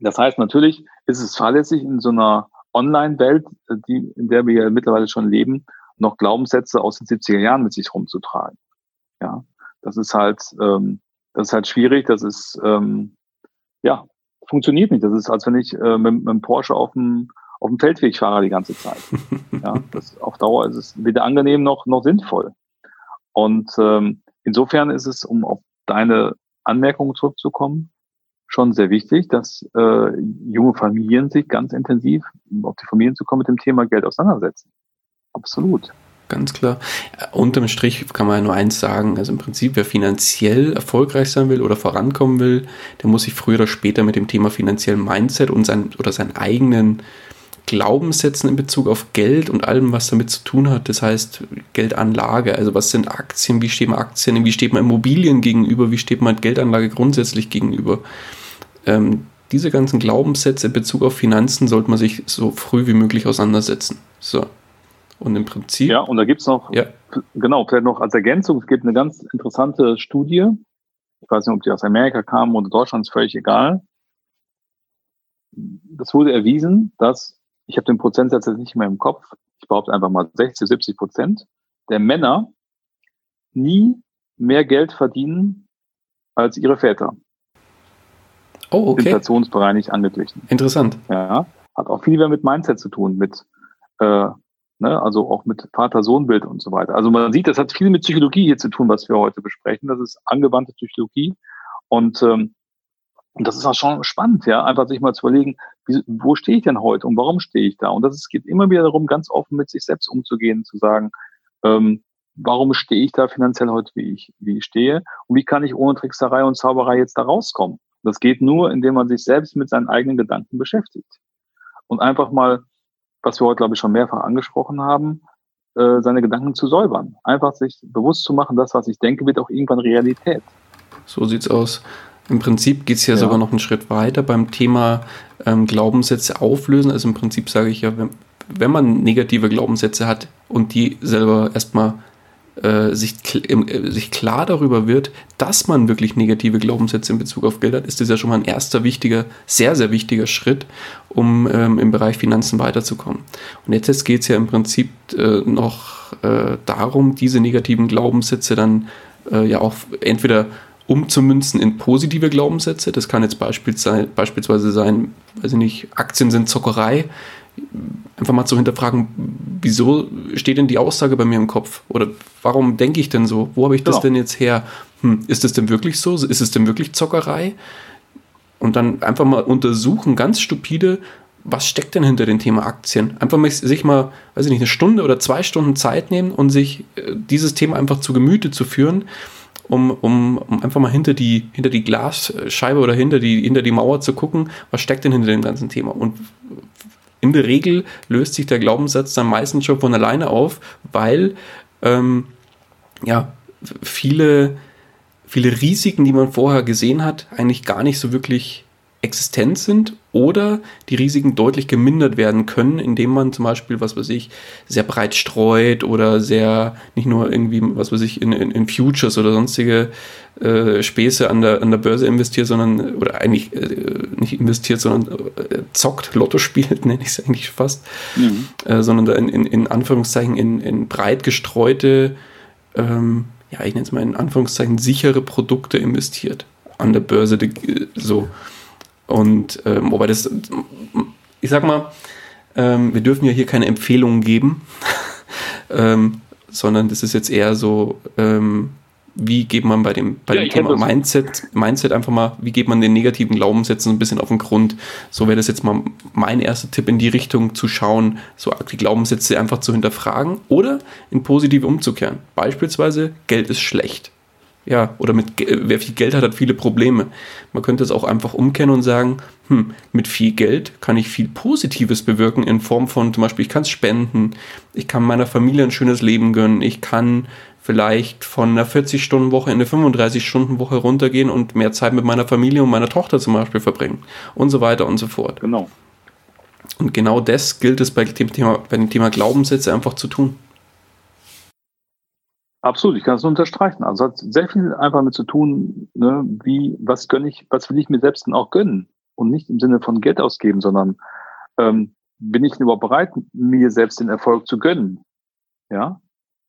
Das heißt, natürlich ist es fahrlässig in so einer Online-Welt, die, in der wir ja mittlerweile schon leben, noch Glaubenssätze aus den 70er Jahren mit sich rumzutragen. Ja, das ist halt, ähm, das ist halt schwierig. Das ist, ähm, ja, funktioniert nicht. Das ist, als wenn ich äh, mit, mit einem Porsche auf dem, auf dem Feldweg fahre die ganze Zeit. ja, das, auf Dauer ist es weder angenehm noch, noch sinnvoll. Und ähm, insofern ist es, um auf deine Anmerkung zurückzukommen, schon sehr wichtig, dass äh, junge Familien sich ganz intensiv, um auf die Familien zu kommen, mit dem Thema Geld auseinandersetzen. Absolut. Ganz klar. Unterm Strich kann man ja nur eins sagen. Also im Prinzip, wer finanziell erfolgreich sein will oder vorankommen will, der muss sich früher oder später mit dem Thema finanziellen Mindset und sein, oder seinen eigenen Glaubenssätzen in Bezug auf Geld und allem, was damit zu tun hat. Das heißt, Geldanlage, also was sind Aktien, wie steht man Aktien, wie steht man Immobilien gegenüber, wie steht man Geldanlage grundsätzlich gegenüber. Ähm, diese ganzen Glaubenssätze in Bezug auf Finanzen sollte man sich so früh wie möglich auseinandersetzen. So. Und im Prinzip. Ja, und da gibt es noch, ja. genau, vielleicht noch als Ergänzung, es gibt eine ganz interessante Studie. Ich weiß nicht, ob die aus Amerika kam oder Deutschland, ist völlig egal. Das wurde erwiesen, dass ich habe den Prozentsatz jetzt nicht mehr im Kopf, ich behaupte einfach mal 60, 70 Prozent der Männer nie mehr Geld verdienen als ihre Väter. Oh, okay. Inflationsbereinigt angeglichen. Interessant. Ja, hat auch viel mehr mit Mindset zu tun, mit äh, ne, also auch mit Vater-Sohn-Bild und so weiter. Also man sieht, das hat viel mit Psychologie hier zu tun, was wir heute besprechen. Das ist angewandte Psychologie und ähm, das ist auch schon spannend, ja, einfach sich mal zu überlegen, wie, wo stehe ich denn heute und warum stehe ich da? Und das ist, geht immer wieder darum, ganz offen mit sich selbst umzugehen, zu sagen, ähm, warum stehe ich da finanziell heute, wie ich, wie ich stehe? Und wie kann ich ohne Trickserei und Zauberei jetzt da rauskommen? Das geht nur, indem man sich selbst mit seinen eigenen Gedanken beschäftigt. Und einfach mal, was wir heute, glaube ich, schon mehrfach angesprochen haben, äh, seine Gedanken zu säubern. Einfach sich bewusst zu machen, das, was ich denke, wird auch irgendwann Realität. So sieht's aus. Im Prinzip geht es ja, ja, sogar noch einen Schritt weiter beim Thema ähm, Glaubenssätze auflösen. Also im Prinzip sage ich ja, wenn, wenn man negative Glaubenssätze hat und die selber erstmal äh, sich, äh, sich klar darüber wird, dass man wirklich negative Glaubenssätze in Bezug auf Geld hat, ist das ja schon mal ein erster wichtiger, sehr, sehr wichtiger Schritt, um ähm, im Bereich Finanzen weiterzukommen. Und jetzt, jetzt geht es ja im Prinzip äh, noch äh, darum, diese negativen Glaubenssätze dann äh, ja auch entweder umzumünzen in positive Glaubenssätze. Das kann jetzt beispielsweise sein, weiß ich nicht, Aktien sind Zockerei. Einfach mal zu hinterfragen, wieso steht denn die Aussage bei mir im Kopf? Oder warum denke ich denn so? Wo habe ich das genau. denn jetzt her? Hm, ist das denn wirklich so? Ist es denn wirklich Zockerei? Und dann einfach mal untersuchen, ganz stupide, was steckt denn hinter dem Thema Aktien? Einfach mal sich mal, weiß ich nicht, eine Stunde oder zwei Stunden Zeit nehmen und sich äh, dieses Thema einfach zu Gemüte zu führen um, um, um einfach mal hinter die, hinter die Glasscheibe oder hinter die, hinter die Mauer zu gucken, was steckt denn hinter dem ganzen Thema. Und in der Regel löst sich der Glaubenssatz dann meistens schon von alleine auf, weil ähm, ja, viele, viele Risiken, die man vorher gesehen hat, eigentlich gar nicht so wirklich existent sind oder die Risiken deutlich gemindert werden können, indem man zum Beispiel, was weiß ich, sehr breit streut oder sehr, nicht nur irgendwie, was weiß ich, in, in, in Futures oder sonstige äh, Späße an der, an der Börse investiert, sondern, oder eigentlich äh, nicht investiert, sondern äh, zockt, Lotto spielt, nenne ich es eigentlich fast, mhm. äh, sondern in, in, in Anführungszeichen in, in breit gestreute, ähm, ja, ich nenne es mal in Anführungszeichen sichere Produkte investiert an der Börse, die, so. Und ähm, wobei das, ich sag mal, ähm, wir dürfen ja hier keine Empfehlungen geben, ähm, sondern das ist jetzt eher so, ähm, wie geht man bei dem, bei ja, dem Thema Mindset, Mindset einfach mal, wie geht man den negativen Glaubenssätzen ein bisschen auf den Grund? So wäre das jetzt mal mein erster Tipp in die Richtung zu schauen, so die Glaubenssätze einfach zu hinterfragen oder in positive umzukehren. Beispielsweise, Geld ist schlecht ja, oder mit wer viel Geld hat, hat viele Probleme. Man könnte es auch einfach umkennen und sagen, hm, mit viel Geld kann ich viel Positives bewirken in Form von zum Beispiel, ich kann es spenden, ich kann meiner Familie ein schönes Leben gönnen, ich kann vielleicht von einer 40-Stunden-Woche in eine 35-Stunden-Woche runtergehen und mehr Zeit mit meiner Familie und meiner Tochter zum Beispiel verbringen und so weiter und so fort. Genau. Und genau das gilt es bei dem Thema, bei dem Thema Glaubenssätze einfach zu tun. Absolut, ich kann es nur unterstreichen. Also hat sehr viel einfach mit zu tun, ne, wie, was gönne ich, was will ich mir selbst denn auch gönnen? Und nicht im Sinne von Geld ausgeben, sondern ähm, bin ich überhaupt bereit, mir selbst den Erfolg zu gönnen? Ja,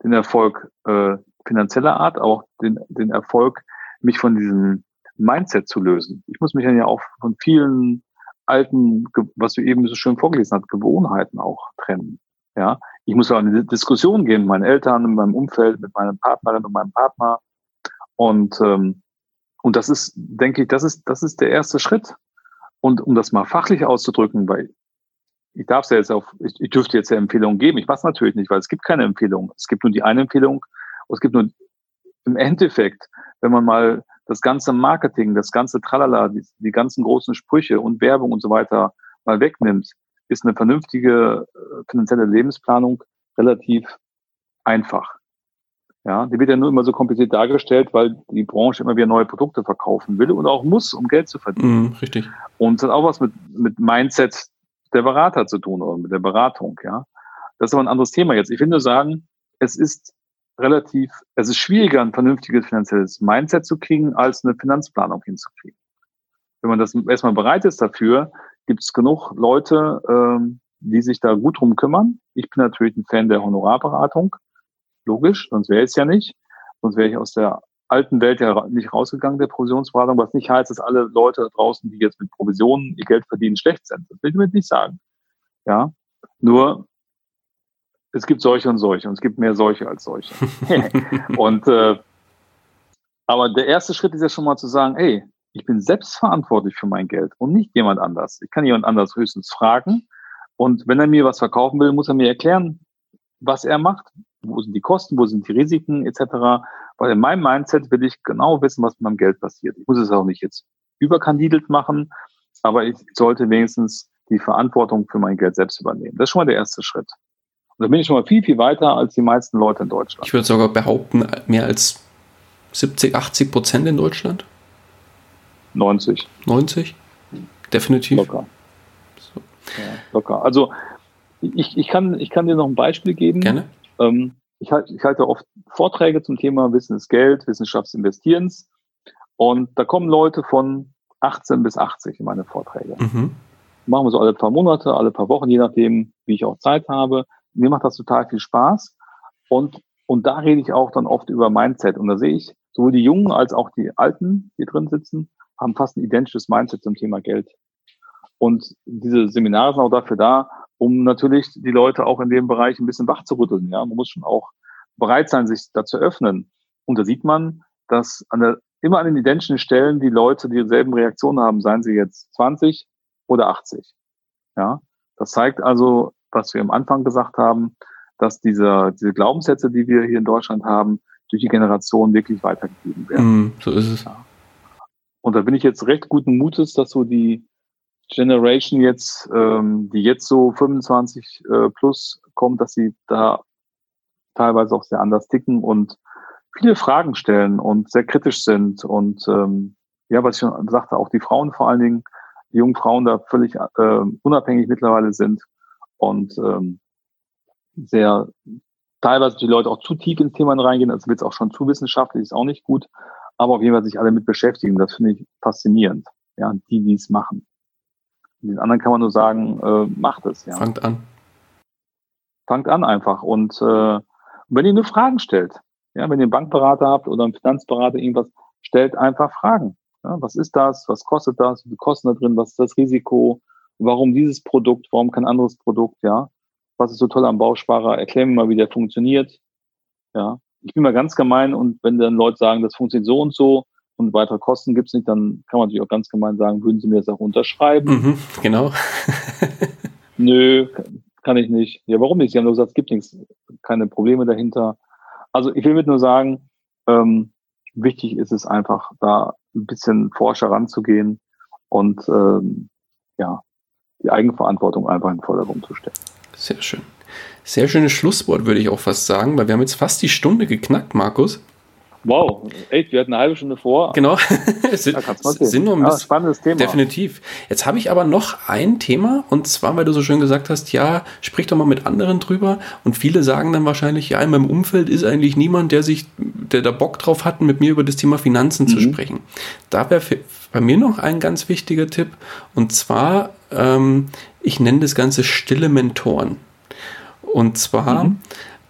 den Erfolg äh, finanzieller Art, auch den, den Erfolg, mich von diesem Mindset zu lösen. Ich muss mich dann ja auch von vielen alten, was du eben so schön vorgelesen hast, Gewohnheiten auch trennen. Ja, ich muss auch in eine Diskussion gehen mit meinen Eltern, mit meinem Umfeld, mit meiner Partnerin und meinem Partner. Und, ähm, und das ist, denke ich, das ist, das ist der erste Schritt. Und um das mal fachlich auszudrücken, weil ich darf es ja jetzt auf, ich, ich dürfte jetzt ja Empfehlungen geben. Ich weiß natürlich nicht, weil es gibt keine Empfehlung. Es gibt nur die eine Empfehlung. Es gibt nur im Endeffekt, wenn man mal das ganze Marketing, das ganze Tralala, die, die ganzen großen Sprüche und Werbung und so weiter mal wegnimmt, ist eine vernünftige äh, finanzielle Lebensplanung relativ einfach. Ja, die wird ja nur immer so kompliziert dargestellt, weil die Branche immer wieder neue Produkte verkaufen will und auch muss, um Geld zu verdienen. Mm, richtig. Und es hat auch was mit, mit Mindset der Berater zu tun oder mit der Beratung, ja. Das ist aber ein anderes Thema jetzt. Ich finde sagen, es ist relativ, es ist schwieriger, ein vernünftiges finanzielles Mindset zu kriegen, als eine Finanzplanung hinzukriegen. Wenn man das erstmal bereit ist dafür, gibt es genug Leute, ähm, die sich da gut drum kümmern. Ich bin natürlich ein Fan der Honorarberatung. Logisch, sonst wäre es ja nicht. Sonst wäre ich aus der alten Welt ja nicht rausgegangen, der Provisionsberatung, was nicht heißt, dass alle Leute da draußen, die jetzt mit Provisionen ihr Geld verdienen, schlecht sind. Das will ich damit nicht sagen. Ja, nur es gibt solche und solche und es gibt mehr solche als solche. und äh, aber der erste Schritt ist ja schon mal zu sagen, hey, ich bin selbst verantwortlich für mein Geld und nicht jemand anders. Ich kann jemand anders höchstens fragen. Und wenn er mir was verkaufen will, muss er mir erklären, was er macht, wo sind die Kosten, wo sind die Risiken etc. Weil in meinem Mindset will ich genau wissen, was mit meinem Geld passiert. Ich muss es auch nicht jetzt überkandidelt machen, aber ich sollte wenigstens die Verantwortung für mein Geld selbst übernehmen. Das ist schon mal der erste Schritt. Und da bin ich schon mal viel, viel weiter als die meisten Leute in Deutschland. Ich würde sogar behaupten, mehr als 70, 80 Prozent in Deutschland. 90. 90? Definitiv. Locker. So. Ja, locker. Also ich, ich, kann, ich kann dir noch ein Beispiel geben. Gerne. Ähm, ich, halte, ich halte oft Vorträge zum Thema Wissen ist Geld, Wissenschaft investierens. Und da kommen Leute von 18 bis 80 in meine Vorträge. Mhm. Machen wir so alle paar Monate, alle paar Wochen, je nachdem, wie ich auch Zeit habe. Mir macht das total viel Spaß. Und, und da rede ich auch dann oft über Mindset. Und da sehe ich sowohl die Jungen als auch die Alten, die drin sitzen, haben fast ein identisches Mindset zum Thema Geld. Und diese Seminare sind auch dafür da, um natürlich die Leute auch in dem Bereich ein bisschen wach zu rütteln. Ja, man muss schon auch bereit sein, sich da zu öffnen. Und da sieht man, dass an der, immer an den identischen Stellen die Leute dieselben Reaktionen haben, seien sie jetzt 20 oder 80. Ja, das zeigt also, was wir am Anfang gesagt haben, dass diese, diese Glaubenssätze, die wir hier in Deutschland haben, durch die Generation wirklich weitergegeben werden. Mm, so ist es. Ja. Und da bin ich jetzt recht guten Mutes, dass so die Generation jetzt, ähm, die jetzt so 25 äh, plus kommt, dass sie da teilweise auch sehr anders ticken und viele Fragen stellen und sehr kritisch sind. Und ähm, ja, was ich schon sagte, auch die Frauen vor allen Dingen, die jungen Frauen da völlig äh, unabhängig mittlerweile sind und ähm, sehr teilweise die Leute auch zu tief ins Thema reingehen, also wird es auch schon zu wissenschaftlich, ist auch nicht gut, aber auf jeden Fall sich alle mit beschäftigen, das finde ich faszinierend, ja, die, die es machen. Den anderen kann man nur sagen, äh, macht es. Ja. Fangt an. Fangt an einfach. Und äh, wenn ihr nur Fragen stellt, ja, wenn ihr einen Bankberater habt oder einen Finanzberater, irgendwas, stellt einfach Fragen. Ja, was ist das? Was kostet das? Wie viel Kosten da drin? Was ist das Risiko? Warum dieses Produkt? Warum kein anderes Produkt? Ja, was ist so toll am Bausparer? Erklär mir mal, wie der funktioniert. Ja, ich bin mal ganz gemein und wenn dann Leute sagen, das funktioniert so und so, und weitere Kosten gibt es nicht, dann kann man natürlich auch ganz gemein sagen, würden Sie mir das auch unterschreiben? Mhm, genau. Nö, kann ich nicht. Ja, warum nicht? Sie haben nur gesagt, es gibt nichts, keine Probleme dahinter. Also ich will mit nur sagen, ähm, wichtig ist es einfach, da ein bisschen forscher ranzugehen und ähm, ja, die Eigenverantwortung einfach in den Vordergrund zu stellen. Sehr schön. Sehr schönes Schlusswort, würde ich auch fast sagen, weil wir haben jetzt fast die Stunde geknackt, Markus. Wow, echt, wir hatten eine halbe Stunde vor. Genau, es sind, sind nur ein bisschen, ja, spannendes Thema. Definitiv. Jetzt habe ich aber noch ein Thema und zwar, weil du so schön gesagt hast, ja, sprich doch mal mit anderen drüber und viele sagen dann wahrscheinlich, ja, in meinem Umfeld ist eigentlich niemand, der sich, der da Bock drauf hat, mit mir über das Thema Finanzen mhm. zu sprechen. Da wäre bei mir noch ein ganz wichtiger Tipp und zwar, ähm, ich nenne das Ganze stille Mentoren. Und zwar, mhm.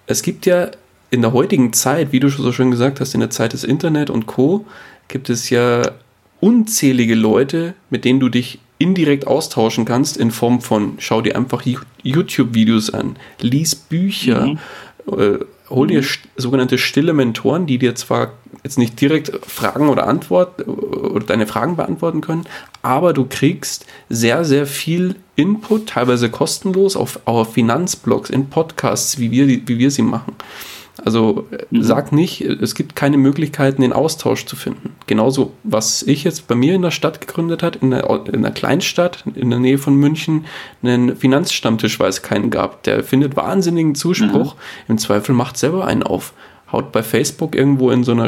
es gibt ja in der heutigen Zeit, wie du schon so schön gesagt hast, in der Zeit des Internet und Co., gibt es ja unzählige Leute, mit denen du dich indirekt austauschen kannst, in Form von, schau dir einfach YouTube-Videos an, lies Bücher, mhm. äh, hol dir st sogenannte stille Mentoren, die dir zwar jetzt nicht direkt Fragen oder Antwort oder deine Fragen beantworten können, aber du kriegst sehr, sehr viel Input, teilweise kostenlos, auf, auf Finanzblogs, in Podcasts, wie wir, wie wir sie machen. Also mhm. sag nicht, es gibt keine Möglichkeiten, den Austausch zu finden. Genauso, was ich jetzt bei mir in der Stadt gegründet hat, in einer, in einer Kleinstadt in der Nähe von München, einen Finanzstammtisch, weil es keinen gab. Der findet wahnsinnigen Zuspruch. Mhm. Im Zweifel macht selber einen auf. Haut bei Facebook irgendwo in so einer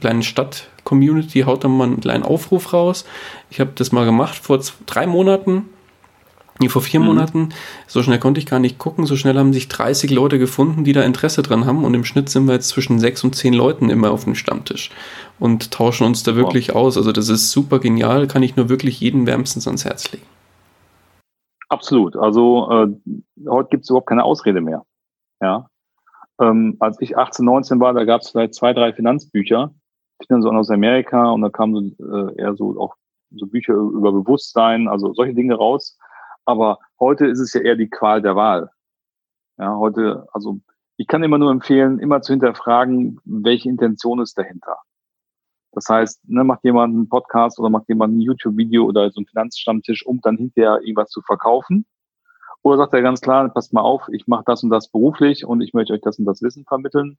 kleinen Stadt-Community, haut dann mal einen kleinen Aufruf raus. Ich habe das mal gemacht vor drei Monaten Nee, vor vier mhm. Monaten, so schnell konnte ich gar nicht gucken, so schnell haben sich 30 Leute gefunden, die da Interesse dran haben und im Schnitt sind wir jetzt zwischen sechs und zehn Leuten immer auf dem Stammtisch und tauschen uns da wirklich wow. aus. Also das ist super genial, kann ich nur wirklich jeden wärmstens ans Herz legen. Absolut. Also äh, heute gibt es überhaupt keine Ausrede mehr. Ja. Ähm, als ich 18, 19 war, da gab es vielleicht zwei, drei Finanzbücher, so aus Amerika und da kamen so, äh, eher so auch so Bücher über Bewusstsein, also solche Dinge raus. Aber heute ist es ja eher die Qual der Wahl. Ja, heute, also ich kann immer nur empfehlen, immer zu hinterfragen, welche Intention ist dahinter. Das heißt, ne, macht jemand einen Podcast oder macht jemand ein YouTube-Video oder so einen Finanzstammtisch, um dann hinterher irgendwas zu verkaufen? Oder sagt er ganz klar, passt mal auf, ich mache das und das beruflich und ich möchte euch das und das Wissen vermitteln.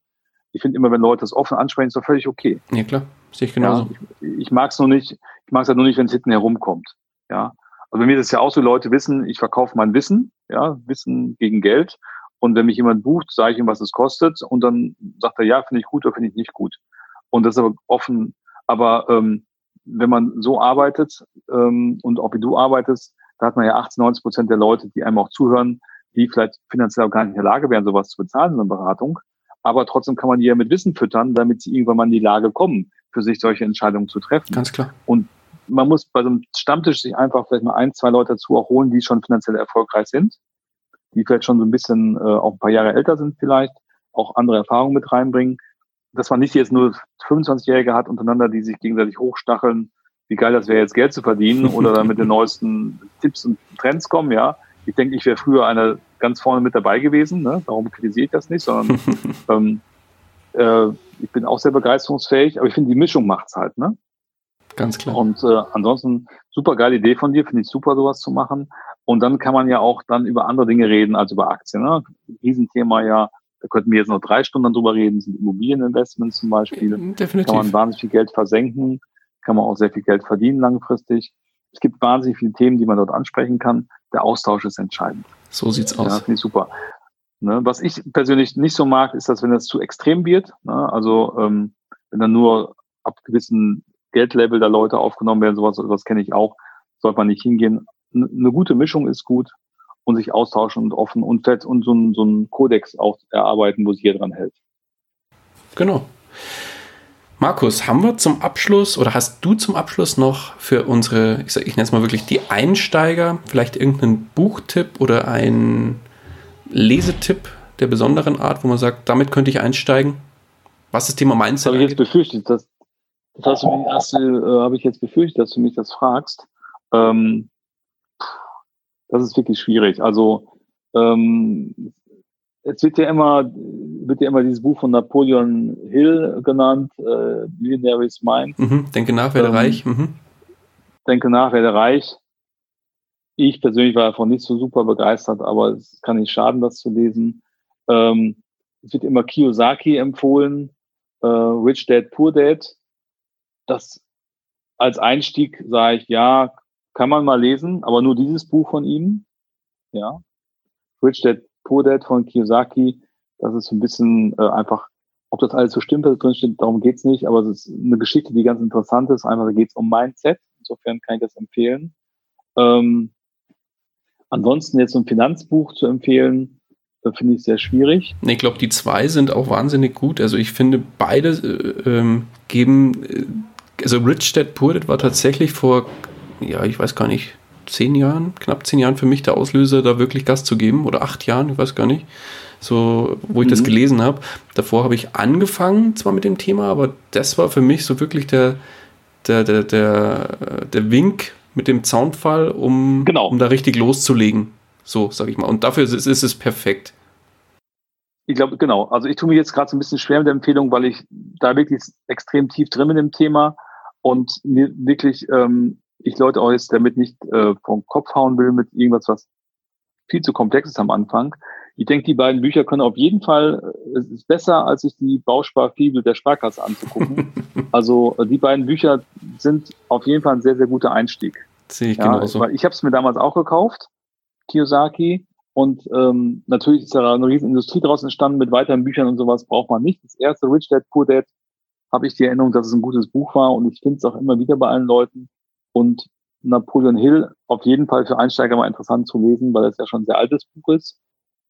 Ich finde immer, wenn Leute das offen ansprechen, ist das völlig okay. Ja klar, sehe ich genauso. Ja, ich, ich mag es nur nicht, ich mag es halt nur nicht, wenn es hinten herumkommt. Ja. Also bei mir ist es ja auch so, Leute wissen, ich verkaufe mein Wissen, ja, Wissen gegen Geld. Und wenn mich jemand bucht, sage ich ihm, was es kostet. Und dann sagt er, ja, finde ich gut oder finde ich nicht gut. Und das ist aber offen. Aber ähm, wenn man so arbeitet ähm, und auch wie du arbeitest, da hat man ja 80, 90 Prozent der Leute, die einem auch zuhören, die vielleicht finanziell auch gar nicht in der Lage wären, sowas zu bezahlen, so eine Beratung. Aber trotzdem kann man die ja mit Wissen füttern, damit sie irgendwann mal in die Lage kommen, für sich solche Entscheidungen zu treffen. Ganz klar. Und man muss bei so einem Stammtisch sich einfach vielleicht mal ein, zwei Leute dazu auch holen, die schon finanziell erfolgreich sind, die vielleicht schon so ein bisschen äh, auch ein paar Jahre älter sind vielleicht, auch andere Erfahrungen mit reinbringen. Dass man nicht jetzt nur 25-Jährige hat untereinander, die sich gegenseitig hochstacheln, wie geil das wäre, jetzt Geld zu verdienen oder dann mit den neuesten Tipps und Trends kommen, ja. Ich denke, ich wäre früher einer ganz vorne mit dabei gewesen, ne? darum kritisiere ich das nicht, sondern ähm, äh, ich bin auch sehr begeisterungsfähig, aber ich finde, die Mischung macht's halt, ne? Ganz klar. Und äh, ansonsten super geile Idee von dir, finde ich super, sowas zu machen. Und dann kann man ja auch dann über andere Dinge reden als über Aktien. Ne? Riesenthema ja, da könnten wir jetzt noch drei Stunden drüber reden, sind Immobilieninvestments zum Beispiel. Definitiv. Kann man wahnsinnig viel Geld versenken, kann man auch sehr viel Geld verdienen langfristig. Es gibt wahnsinnig viele Themen, die man dort ansprechen kann. Der Austausch ist entscheidend. So sieht's aus. Ja, finde ich super. Ne, was ich persönlich nicht so mag, ist, dass wenn das zu extrem wird, ne, also ähm, wenn dann nur ab gewissen Geldlevel der Leute aufgenommen werden, sowas, sowas kenne ich auch, sollte man nicht hingehen. Eine gute Mischung ist gut und sich austauschen und offen und, und so, ein, so einen Kodex auch erarbeiten, wo sich jeder dran hält. Genau. Markus, haben wir zum Abschluss oder hast du zum Abschluss noch für unsere, ich, sag, ich nenne es mal wirklich die Einsteiger, vielleicht irgendeinen Buchtipp oder einen Lesetipp der besonderen Art, wo man sagt, damit könnte ich einsteigen? Was das Thema Mindset Das habe ich jetzt befürchtet, dass, das hast du mich erst, äh, habe ich jetzt befürchtet, dass du mich das fragst. Ähm, das ist wirklich schwierig. Also ähm, es wird ja immer, wird ja immer dieses Buch von Napoleon Hill genannt, äh, Millionaire's Mind. Mhm, denke nach, werde ähm, reich. Mhm. Denke nach, werde reich. Ich persönlich war davon nicht so super begeistert, aber es kann nicht schaden, das zu lesen. Ähm, es wird immer Kiyosaki empfohlen, äh, Rich Dad, Poor Dad. Das als Einstieg sage ich, ja, kann man mal lesen, aber nur dieses Buch von ihm. Ja. Rich Dad, Poor Dad von Kiyosaki. Das ist so ein bisschen äh, einfach, ob das alles so stimmt, was drin steht, darum geht's nicht, aber es ist eine Geschichte, die ganz interessant ist. Einfach, da geht's um Mindset. Insofern kann ich das empfehlen. Ähm, ansonsten jetzt so ein Finanzbuch zu empfehlen, da finde ich sehr schwierig. Ich glaube, die zwei sind auch wahnsinnig gut. Also ich finde, beide äh, ähm, geben, äh, also Rich Dad war tatsächlich vor, ja, ich weiß gar nicht, zehn Jahren, knapp zehn Jahren für mich der Auslöser, da wirklich Gas zu geben. Oder acht Jahren, ich weiß gar nicht. So, wo ich mhm. das gelesen habe. Davor habe ich angefangen, zwar mit dem Thema, aber das war für mich so wirklich der, der, der, der, der Wink mit dem Zaunfall, um, genau. um da richtig loszulegen. So, sag ich mal. Und dafür ist, ist es perfekt. Ich glaube, genau. Also ich tue mir jetzt gerade so ein bisschen schwer mit der Empfehlung, weil ich da wirklich extrem tief drin bin im Thema und mir wirklich ähm, ich Leute auch jetzt damit nicht äh, vom Kopf hauen will mit irgendwas, was viel zu komplex ist am Anfang. Ich denke, die beiden Bücher können auf jeden Fall, äh, es ist besser, als sich die Bausparfibel der Sparkasse anzugucken. also äh, die beiden Bücher sind auf jeden Fall ein sehr, sehr guter Einstieg. Sehe ich ja, genauso. Weil ich habe es mir damals auch gekauft, Kiyosaki. Und ähm, natürlich ist da eine riesen Industrie daraus entstanden mit weiteren Büchern und sowas braucht man nicht. Das erste Rich Dad Poor Dad habe ich die Erinnerung, dass es ein gutes Buch war und ich finde es auch immer wieder bei allen Leuten. Und Napoleon Hill auf jeden Fall für Einsteiger mal interessant zu lesen, weil es ja schon ein sehr altes Buch ist.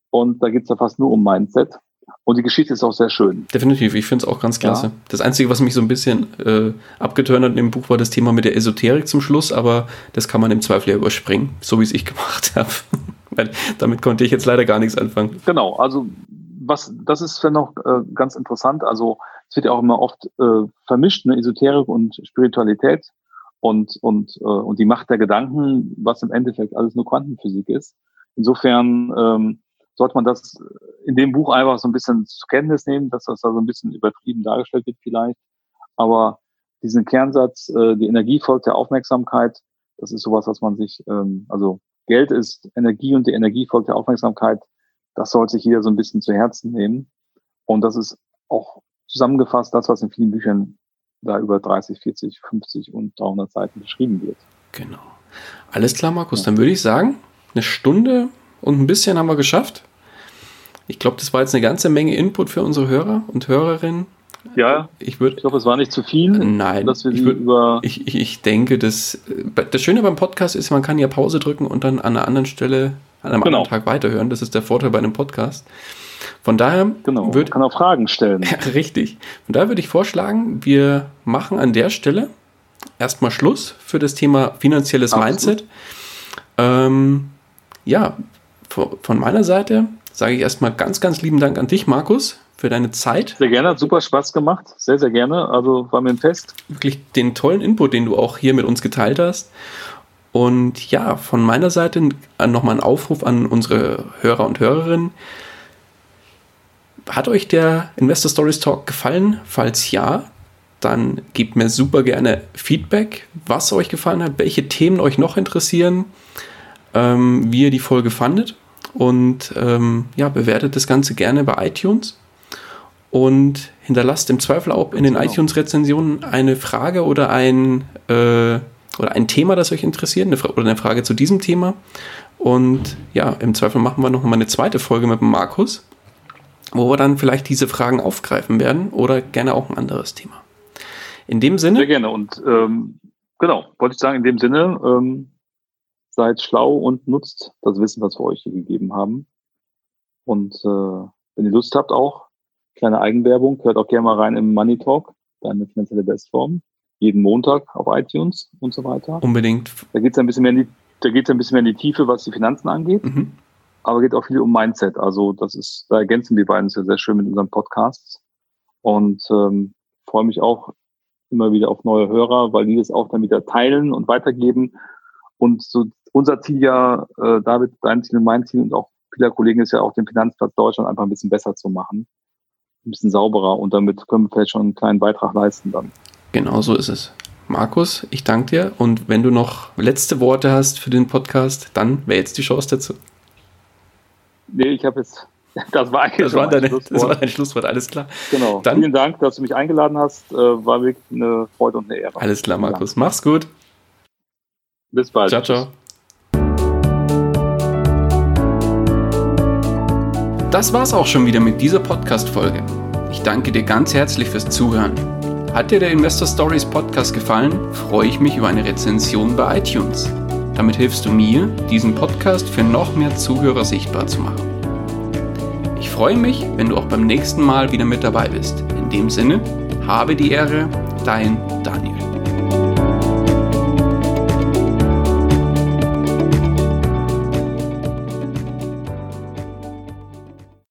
Und da geht es ja fast nur um Mindset. Und die Geschichte ist auch sehr schön. Definitiv, ich finde es auch ganz klasse. Ja. Das Einzige, was mich so ein bisschen äh, abgeturnt hat in dem Buch, war das Thema mit der Esoterik zum Schluss, aber das kann man im Zweifel ja überspringen, so wie es ich gemacht habe. Weil damit konnte ich jetzt leider gar nichts anfangen. Genau, also was, das ist dann noch äh, ganz interessant. Also es wird ja auch immer oft äh, vermischt, ne, Esoterik und Spiritualität und, und, äh, und die Macht der Gedanken, was im Endeffekt alles nur Quantenphysik ist. Insofern ähm, sollte man das in dem Buch einfach so ein bisschen zur Kenntnis nehmen, dass das da so ein bisschen übertrieben dargestellt wird vielleicht. Aber diesen Kernsatz, äh, die Energie folgt der Aufmerksamkeit, das ist sowas, was man sich, ähm, also Geld ist Energie und die Energie folgt der Aufmerksamkeit, das sollte sich jeder so ein bisschen zu Herzen nehmen. Und das ist auch zusammengefasst das, was in vielen Büchern da über 30, 40, 50 und 300 Seiten beschrieben wird. Genau. Alles klar, Markus. Ja. Dann würde ich sagen, eine Stunde und ein bisschen haben wir geschafft. Ich glaube, das war jetzt eine ganze Menge Input für unsere Hörer und Hörerinnen. Ja, ich, würd, ich hoffe, es war nicht zu viel. Nein, dass wir ich, würd, über ich, ich, denke, das, das Schöne beim Podcast ist, man kann ja Pause drücken und dann an einer anderen Stelle, an einem genau. anderen Tag weiterhören. Das ist der Vorteil bei einem Podcast. Von daher genau, wird, kann auch Fragen stellen. Ja, richtig. Von daher würde ich vorschlagen, wir machen an der Stelle erstmal Schluss für das Thema finanzielles Absolut. Mindset. Ähm, ja, von meiner Seite sage ich erstmal ganz, ganz lieben Dank an dich, Markus, für deine Zeit. Sehr gerne, hat super Spaß gemacht. Sehr, sehr gerne. Also war mir ein Fest. Wirklich den tollen Input, den du auch hier mit uns geteilt hast. Und ja, von meiner Seite nochmal ein Aufruf an unsere Hörer und Hörerinnen. Hat euch der Investor Stories Talk gefallen? Falls ja, dann gebt mir super gerne Feedback, was euch gefallen hat, welche Themen euch noch interessieren ähm, wie ihr die Folge fandet. Und ähm, ja, bewertet das Ganze gerne bei iTunes. Und hinterlasst im Zweifel auch in den genau. iTunes-Rezensionen eine Frage oder ein, äh, oder ein Thema, das euch interessiert, eine oder eine Frage zu diesem Thema. Und ja, im Zweifel machen wir noch mal eine zweite Folge mit Markus, wo wir dann vielleicht diese Fragen aufgreifen werden oder gerne auch ein anderes Thema. In dem Sinne. Sehr gerne. Und ähm, genau, wollte ich sagen, in dem Sinne, ähm, seid schlau und nutzt das Wissen, was wir euch hier gegeben haben. Und äh, wenn ihr Lust habt auch, kleine Eigenwerbung, hört auch gerne mal rein im Money Talk, deine finanzielle Bestform. Jeden Montag auf iTunes und so weiter. Unbedingt. Da geht es ein bisschen mehr in die, da geht's ein bisschen mehr in die Tiefe, was die Finanzen angeht. Mhm. Aber geht auch viel um Mindset. Also das ist, da ergänzen wir beiden sehr, sehr schön mit unseren Podcasts. Und ähm, freue mich auch immer wieder auf neue Hörer, weil die das auch dann wieder teilen und weitergeben. Und so unser Ziel ja, äh, David, dein Ziel und mein Ziel und auch vieler Kollegen ist ja auch den Finanzplatz Deutschland einfach ein bisschen besser zu machen. Ein bisschen sauberer und damit können wir vielleicht schon einen kleinen Beitrag leisten dann. Genau so ist es. Markus, ich danke dir und wenn du noch letzte Worte hast für den Podcast, dann wäre jetzt die Chance dazu. Nee, ich habe jetzt, das war eigentlich das war, deine, das war dein Schlusswort, alles klar. Genau. Dann, Vielen Dank, dass du mich eingeladen hast. Äh, war wirklich eine Freude und eine Ehre. Alles klar, Markus. Mach's gut. Bis bald. Ciao, ciao. Das war's auch schon wieder mit dieser Podcast-Folge. Ich danke dir ganz herzlich fürs Zuhören. Hat dir der Investor Stories Podcast gefallen, freue ich mich über eine Rezension bei iTunes. Damit hilfst du mir, diesen Podcast für noch mehr Zuhörer sichtbar zu machen. Ich freue mich, wenn du auch beim nächsten Mal wieder mit dabei bist. In dem Sinne, habe die Ehre, dein Daniel.